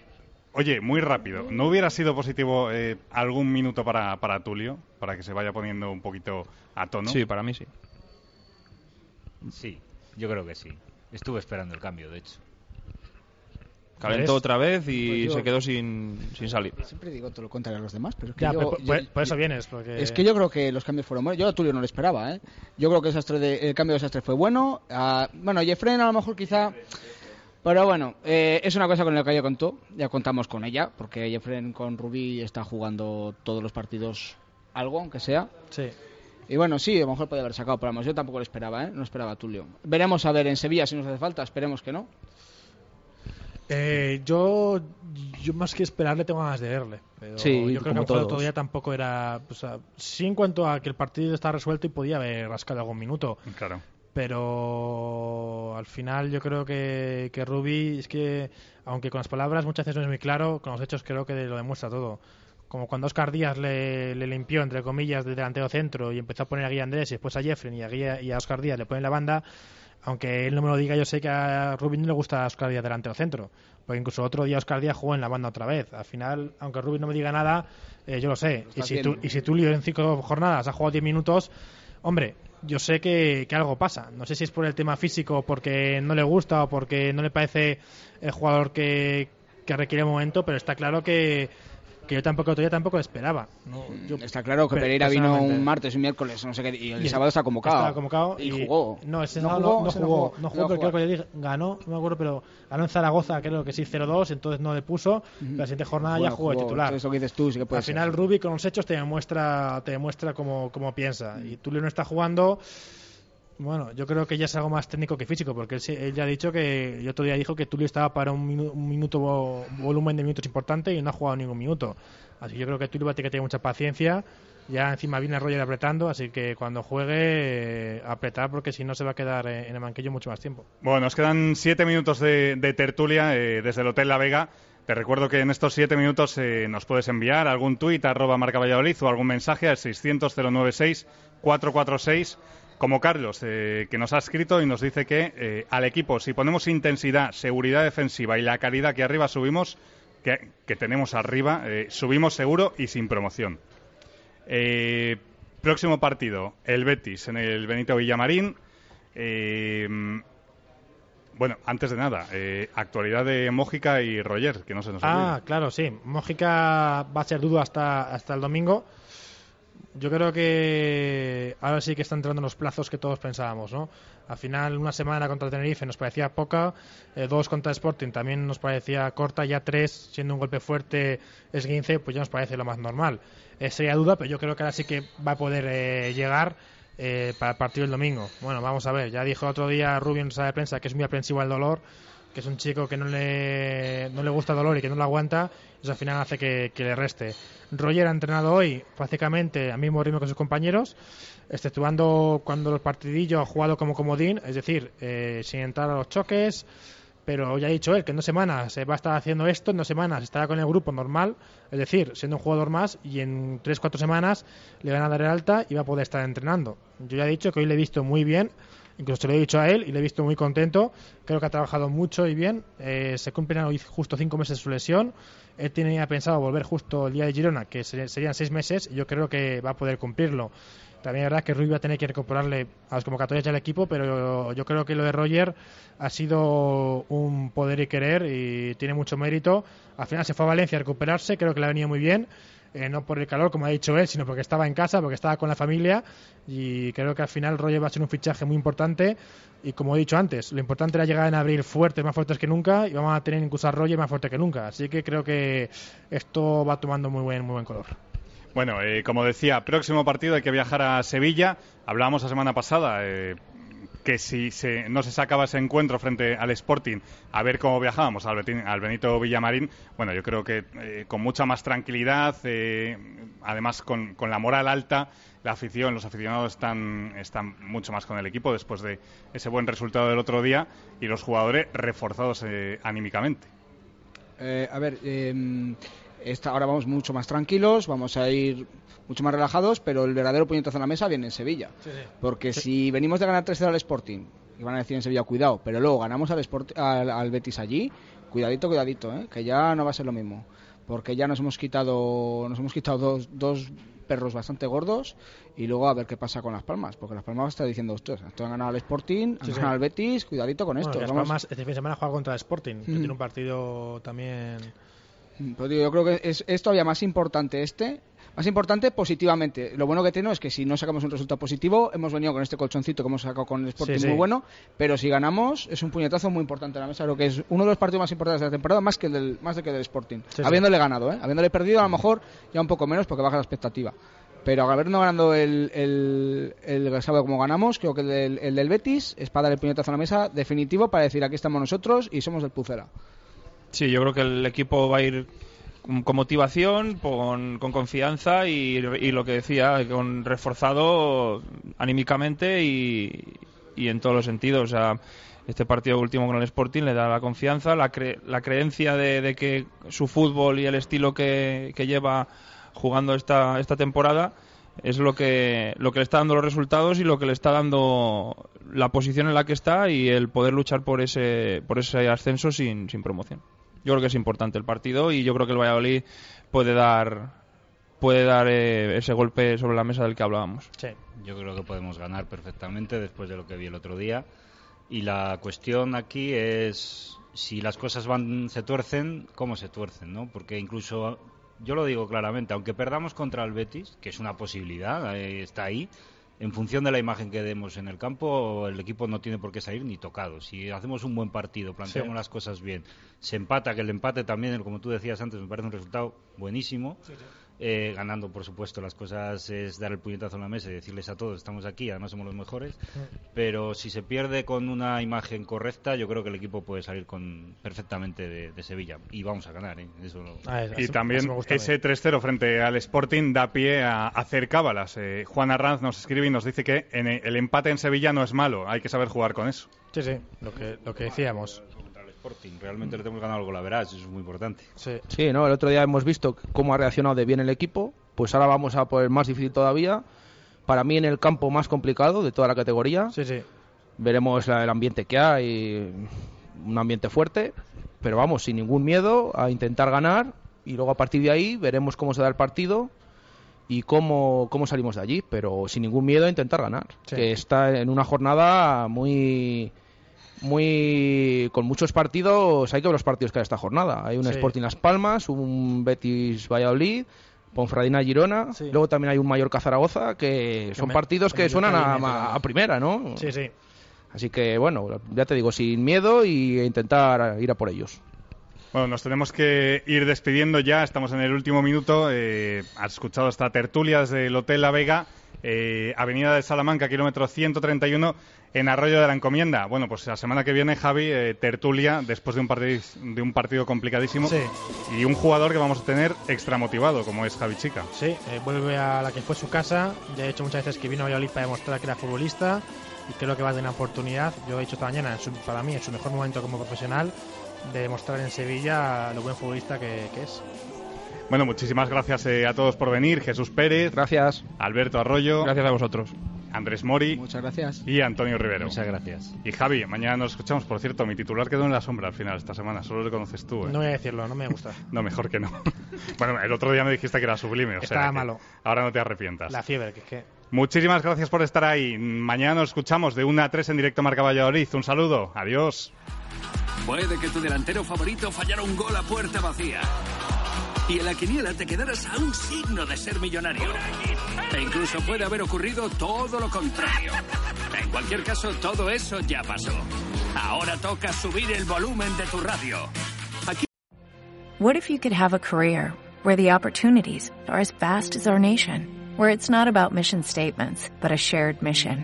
oye, muy rápido, ¿no hubiera sido positivo eh, algún minuto para, para Tulio? Para que se vaya poniendo un poquito a tono. Sí, para mí sí. Sí, yo creo que sí. Estuve esperando el cambio, de hecho. Calentó otra vez y Pues yo- se quedó sin, sin salir. Siempre digo todo lo contrario a los demás, pero es que Ya, yo, por, yo- por- por eso vienes. Porque... Es que yo creo que los cambios fueron buenos. Yo a Tulio no lo esperaba, ¿eh? Yo creo que el, Sastre de- el cambio de Sastre fue bueno. Ah, bueno, Jeffren a lo mejor quizá... Pero bueno, eh, es una cosa con la que ya contó. Ya contamos con ella, porque Jeffren con Rubí está jugando todos los partidos algo, aunque sea. Sí. Y bueno, sí, a lo mejor puede haber sacado, pero vamos, yo tampoco lo esperaba, ¿eh? No esperaba a Tulio. Veremos a ver en Sevilla si nos hace falta, esperemos que no. Eh, yo, yo más que esperarle tengo ganas de verle. Pero Sí, yo creo que el otro todos. día tampoco era. O sea, sí, en cuanto a que el partido está resuelto y podía haber rascado algún minuto. Claro. Pero al final yo creo que, que Rubi es que, aunque con las palabras muchas veces no es muy claro, con los hechos creo que lo demuestra todo. Como cuando Oscar Díaz le, le limpió, entre comillas, de delantero centro y empezó a poner a Guilla Andrés y después a Jeffrey y a, Guilla- y a Oscar Díaz le pone la banda, aunque él no me lo diga, yo sé que a Rubin no le gusta a Oscar Díaz delante o centro. Porque incluso otro día Oscar Díaz jugó en la banda otra vez. Al final, aunque Rubin no me diga nada, eh, yo lo sé. Y si, tú, y si Tulio en cinco jornadas ha jugado 10 minutos, hombre, yo sé que, que, algo pasa. No sé si es por el tema físico, porque no le gusta o porque no le parece el jugador que, que requiere el momento, pero está claro que, que yo tampoco todavía tampoco esperaba. ¿no? Yo, está claro que Pereira vino un martes, un miércoles, no sé qué, y el y sábado está convocado. Convocado y, y, jugó. No, ese no, jugó, no, jugó, no jugó, pero creo que le dije, ganó, no me acuerdo, pero ganó en Zaragoza, creo que sí, 0-2, entonces no le puso. La siguiente jornada bueno, ya jugó, de titular. Eso que dices tú, sí que puede Al final, ser. Rubi con los hechos te demuestra, te demuestra cómo, cómo piensa. Y Tulio no está jugando. Bueno, yo creo que ya es algo más técnico que físico, porque él, él ya ha dicho que, el otro día dijo que Tulio estaba para un, minu un minuto, volumen de minutos importante y no ha jugado ningún minuto. Así que yo creo que Tulio va a tener que tener mucha paciencia. Ya encima viene Roger apretando, así que cuando juegue, eh, apretar, porque si no se va a quedar en el banquillo mucho más tiempo. Bueno, nos quedan siete minutos de, de tertulia eh, desde el Hotel La Vega. Te recuerdo que en estos siete minutos eh, nos puedes enviar algún tuit arroba marca Valladolid o algún mensaje al 600 096 446 como Carlos, eh, que nos ha escrito y nos dice que eh, al equipo, si ponemos intensidad, seguridad defensiva y la calidad que arriba subimos, que, que tenemos arriba, eh, subimos seguro y sin promoción. Eh, próximo partido, el Betis en el Benito Villamarín. Bueno, antes de nada, actualidad de Mójica y Roger, que no se nos olvide. Ah, claro, sí. Mójica va a ser dudo hasta, hasta el domingo yo creo que ahora sí que están entrando los plazos que todos pensábamos, ¿no? Al final, una semana contra Tenerife nos parecía poca, eh, dos contra Sporting también nos parecía corta, ya tres, siendo un golpe fuerte esguince, pues ya nos parece lo más normal. Eh, sería duda, pero yo creo que ahora sí que va a poder eh, llegar para el partido el domingo. Bueno, vamos a ver, ya dijo otro día Rubio en sala de prensa que es muy aprensivo al dolor, que es un chico que no le, no le gusta dolor y que no lo aguanta, eso al final hace que, le reste. Roger ha entrenado hoy prácticamente al mismo ritmo que sus compañeros, exceptuando cuando el partidillo ha jugado como comodín, es decir, eh, sin entrar a los choques, pero ya ha dicho él que en dos semanas se va a estar haciendo esto, en dos semanas estará con el grupo normal, es decir, siendo un jugador más, y en tres, cuatro semanas le van a dar el alta y va a poder estar entrenando. Yo ya he dicho que hoy le he visto muy bien, incluso se lo he dicho a él y le he visto muy contento. Creo que ha trabajado mucho y bien. Eh, se cumplen hoy justo cinco meses de su lesión. Él tenía pensado volver justo el día de Girona, que serían seis meses, y yo creo que va a poder cumplirlo. También es verdad que Rui va a tener que recuperarle a las convocatorias del equipo, pero yo creo que lo de Roger ha sido un poder y querer y tiene mucho mérito. Al final se fue a Valencia a recuperarse, creo que le ha venido muy bien. Eh, no por el calor, como ha dicho él, sino porque estaba en casa, porque estaba con la familia y creo que al final Roger va a ser un fichaje muy importante y como he dicho antes, lo importante era llegar en abril fuertes, más fuertes que nunca y vamos a tener incluso a Roger más fuerte que nunca, así que creo que esto va tomando muy buen, muy buen color. Bueno, eh, como decía, próximo partido hay que viajar a Sevilla. Hablábamos la semana pasada eh, que si se, no se sacaba ese encuentro frente al Sporting, a ver cómo viajábamos al, Benito Villamarín. Bueno, yo creo que eh, con mucha más tranquilidad, eh, además con, la moral alta, la afición, los aficionados están, mucho más con el equipo después de ese buen resultado del otro día y los jugadores reforzados eh, anímicamente. a ver. Esta, ahora vamos mucho más tranquilos, vamos a ir mucho más relajados, pero el verdadero puñetazo en la mesa viene en Sevilla. Sí, sí. Porque Sí. si venimos de ganar 3-0 al Sporting, y van a decir en Sevilla, cuidado, pero luego ganamos al, Sport, al, al Betis allí, cuidadito, cuidadito, ¿eh? que ya no va a ser lo mismo. Porque ya nos hemos quitado, nos hemos quitado dos, dos perros bastante gordos y luego a ver qué pasa con Las Palmas. Porque Las Palmas está diciendo, esto han ganado al Sporting, han Sí, sí. ganado al Betis, cuidadito con esto. Las vamos- Palmas este fin de semana juega contra el Sporting, que Mm. tiene un partido también. Pues digo, yo creo que es, es todavía más importante este, más importante positivamente. Lo bueno que tiene es que si no sacamos un resultado positivo, hemos venido con este colchoncito que hemos sacado con el Sporting Sí, sí. muy bueno, pero si ganamos es un puñetazo muy importante en la mesa, creo que es uno de los partidos más importantes de la temporada, más que el del, más de que el del Sporting. Sí. Habiéndole ganado, ¿eh? habiéndole perdido a lo mejor ya un poco menos porque baja la expectativa. Pero habiendo ganando el, el, el sábado como ganamos, creo que el del, el del Betis es para dar el puñetazo a la mesa definitivo para decir aquí estamos nosotros y somos del Pucela. Sí, yo creo que el equipo va a ir con motivación, con, con confianza y, lo que decía, con reforzado anímicamente y, en todos los sentidos. O sea, este partido último con el Sporting le da la confianza, la, cre- la creencia de, de que su fútbol y el estilo que, que lleva jugando esta, esta temporada es lo que, lo que le está dando los resultados y lo que le está dando la posición en la que está y el poder luchar por ese, por ese ascenso sin, sin promoción. Yo creo que es importante el partido y yo creo que el Valladolid puede dar puede dar eh, ese golpe sobre la mesa del que hablábamos. Sí. Yo creo que podemos ganar perfectamente después de lo que vi el otro día. Y la cuestión aquí es si las cosas van se tuercen, cómo se tuercen, ¿no? Porque incluso yo lo digo claramente, aunque perdamos contra el Betis, que es una posibilidad, eh, está ahí, en función de la imagen que demos en el campo, el equipo no tiene por qué salir ni tocado. Si hacemos un buen partido, planteamos Sí. las cosas bien, se empata, que el empate también, como tú decías antes, me parece un resultado buenísimo. Eh, ganando, por supuesto, las cosas es dar el puñetazo en la mesa y decirles a todos, estamos aquí, además somos los mejores. Pero si se pierde con una imagen correcta, yo creo que el equipo puede salir con perfectamente de, de Sevilla. Y vamos a ganar, ¿eh? Eso Ah, es- Y así- también ese 3-0 frente al Sporting da pie a hacer cábalas. Eh, Juan Arranz nos escribe y nos dice que en el empate en Sevilla no es malo, hay que saber jugar con eso. Sí, sí, lo que, lo que decíamos. Sporting. Realmente le tenemos ganado algo, la verás, eso es muy importante. Sí. Sí, ¿no? El otro día hemos visto cómo ha reaccionado de bien el equipo, pues ahora vamos a por el más difícil todavía. Para mí en el campo más complicado de toda la categoría. Sí, sí. Veremos la- el ambiente que hay, un ambiente fuerte, pero vamos, sin ningún miedo a intentar ganar y luego a partir de ahí veremos cómo se da el partido y cómo, cómo salimos de allí, pero sin ningún miedo a intentar ganar, Sí. que está en una jornada muy muy con muchos partidos, hay que ver los partidos que hay esta jornada. Hay un Sí. Sporting Las Palmas, un Betis Valladolid, Ponfradina Girona, Sí. luego también hay un Mallorca Zaragoza que son me- partidos que suenan a, a- primera, ¿no? Sí, sí. Así que bueno, ya te digo, sin miedo y intentar ir a por ellos. Bueno, nos tenemos que ir despidiendo ya, estamos en el último minuto. Eh, has escuchado esta tertulia desde el Hotel La Vega, eh, Avenida de Salamanca, kilómetro 131, en Arroyo de la Encomienda. Bueno, pues la semana que viene, Javi, eh, tertulia después de un, partido, de un partido complicadísimo Sí. y un jugador que vamos a tener extra motivado, como es Javi Chica. Sí, eh, vuelve a la que fue su casa. Ya he dicho muchas veces que vino a Valladolid para demostrar que era futbolista y creo que va a tener una oportunidad. Yo he dicho esta mañana, su- para mí, en su mejor momento como profesional, de demostrar en Sevilla lo buen futbolista que, que es. Bueno, muchísimas gracias eh, a todos por venir. Jesús Pérez, Gracias. Alberto Arroyo, Gracias a vosotros. Andrés Mori Muchas gracias. y Antonio Rivero. Muchas gracias. Y Javi, mañana nos escuchamos. Por cierto, mi titular quedó en la sombra al final esta semana. Solo le conoces tú. ¿eh? No voy a decirlo, no me gusta. No, mejor que no. bueno, el otro día me dijiste que era sublime. O sea Estaba malo. Ahora no te arrepientas. La fiebre, que es que... Muchísimas gracias por estar ahí. Mañana nos escuchamos de 1 a 3 en directo Marca Valladolid. Un saludo. Adiós. Puede que tu delantero favorito fallara un gol a puerta vacía. Y en la quiniela te quedaras a un signo de ser millonario. E incluso puede haber ocurrido todo lo contrario. En cualquier caso, todo eso ya pasó. Ahora toca subir el volumen de tu radio. Aquí What if you could have a career where the opportunities are as vast as our nation, where it's not about mission statements, but a shared mission?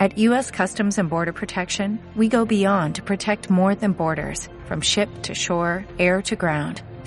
At U.S. Customs and Border Protection, we go beyond to protect more than borders, from ship to shore, air to ground,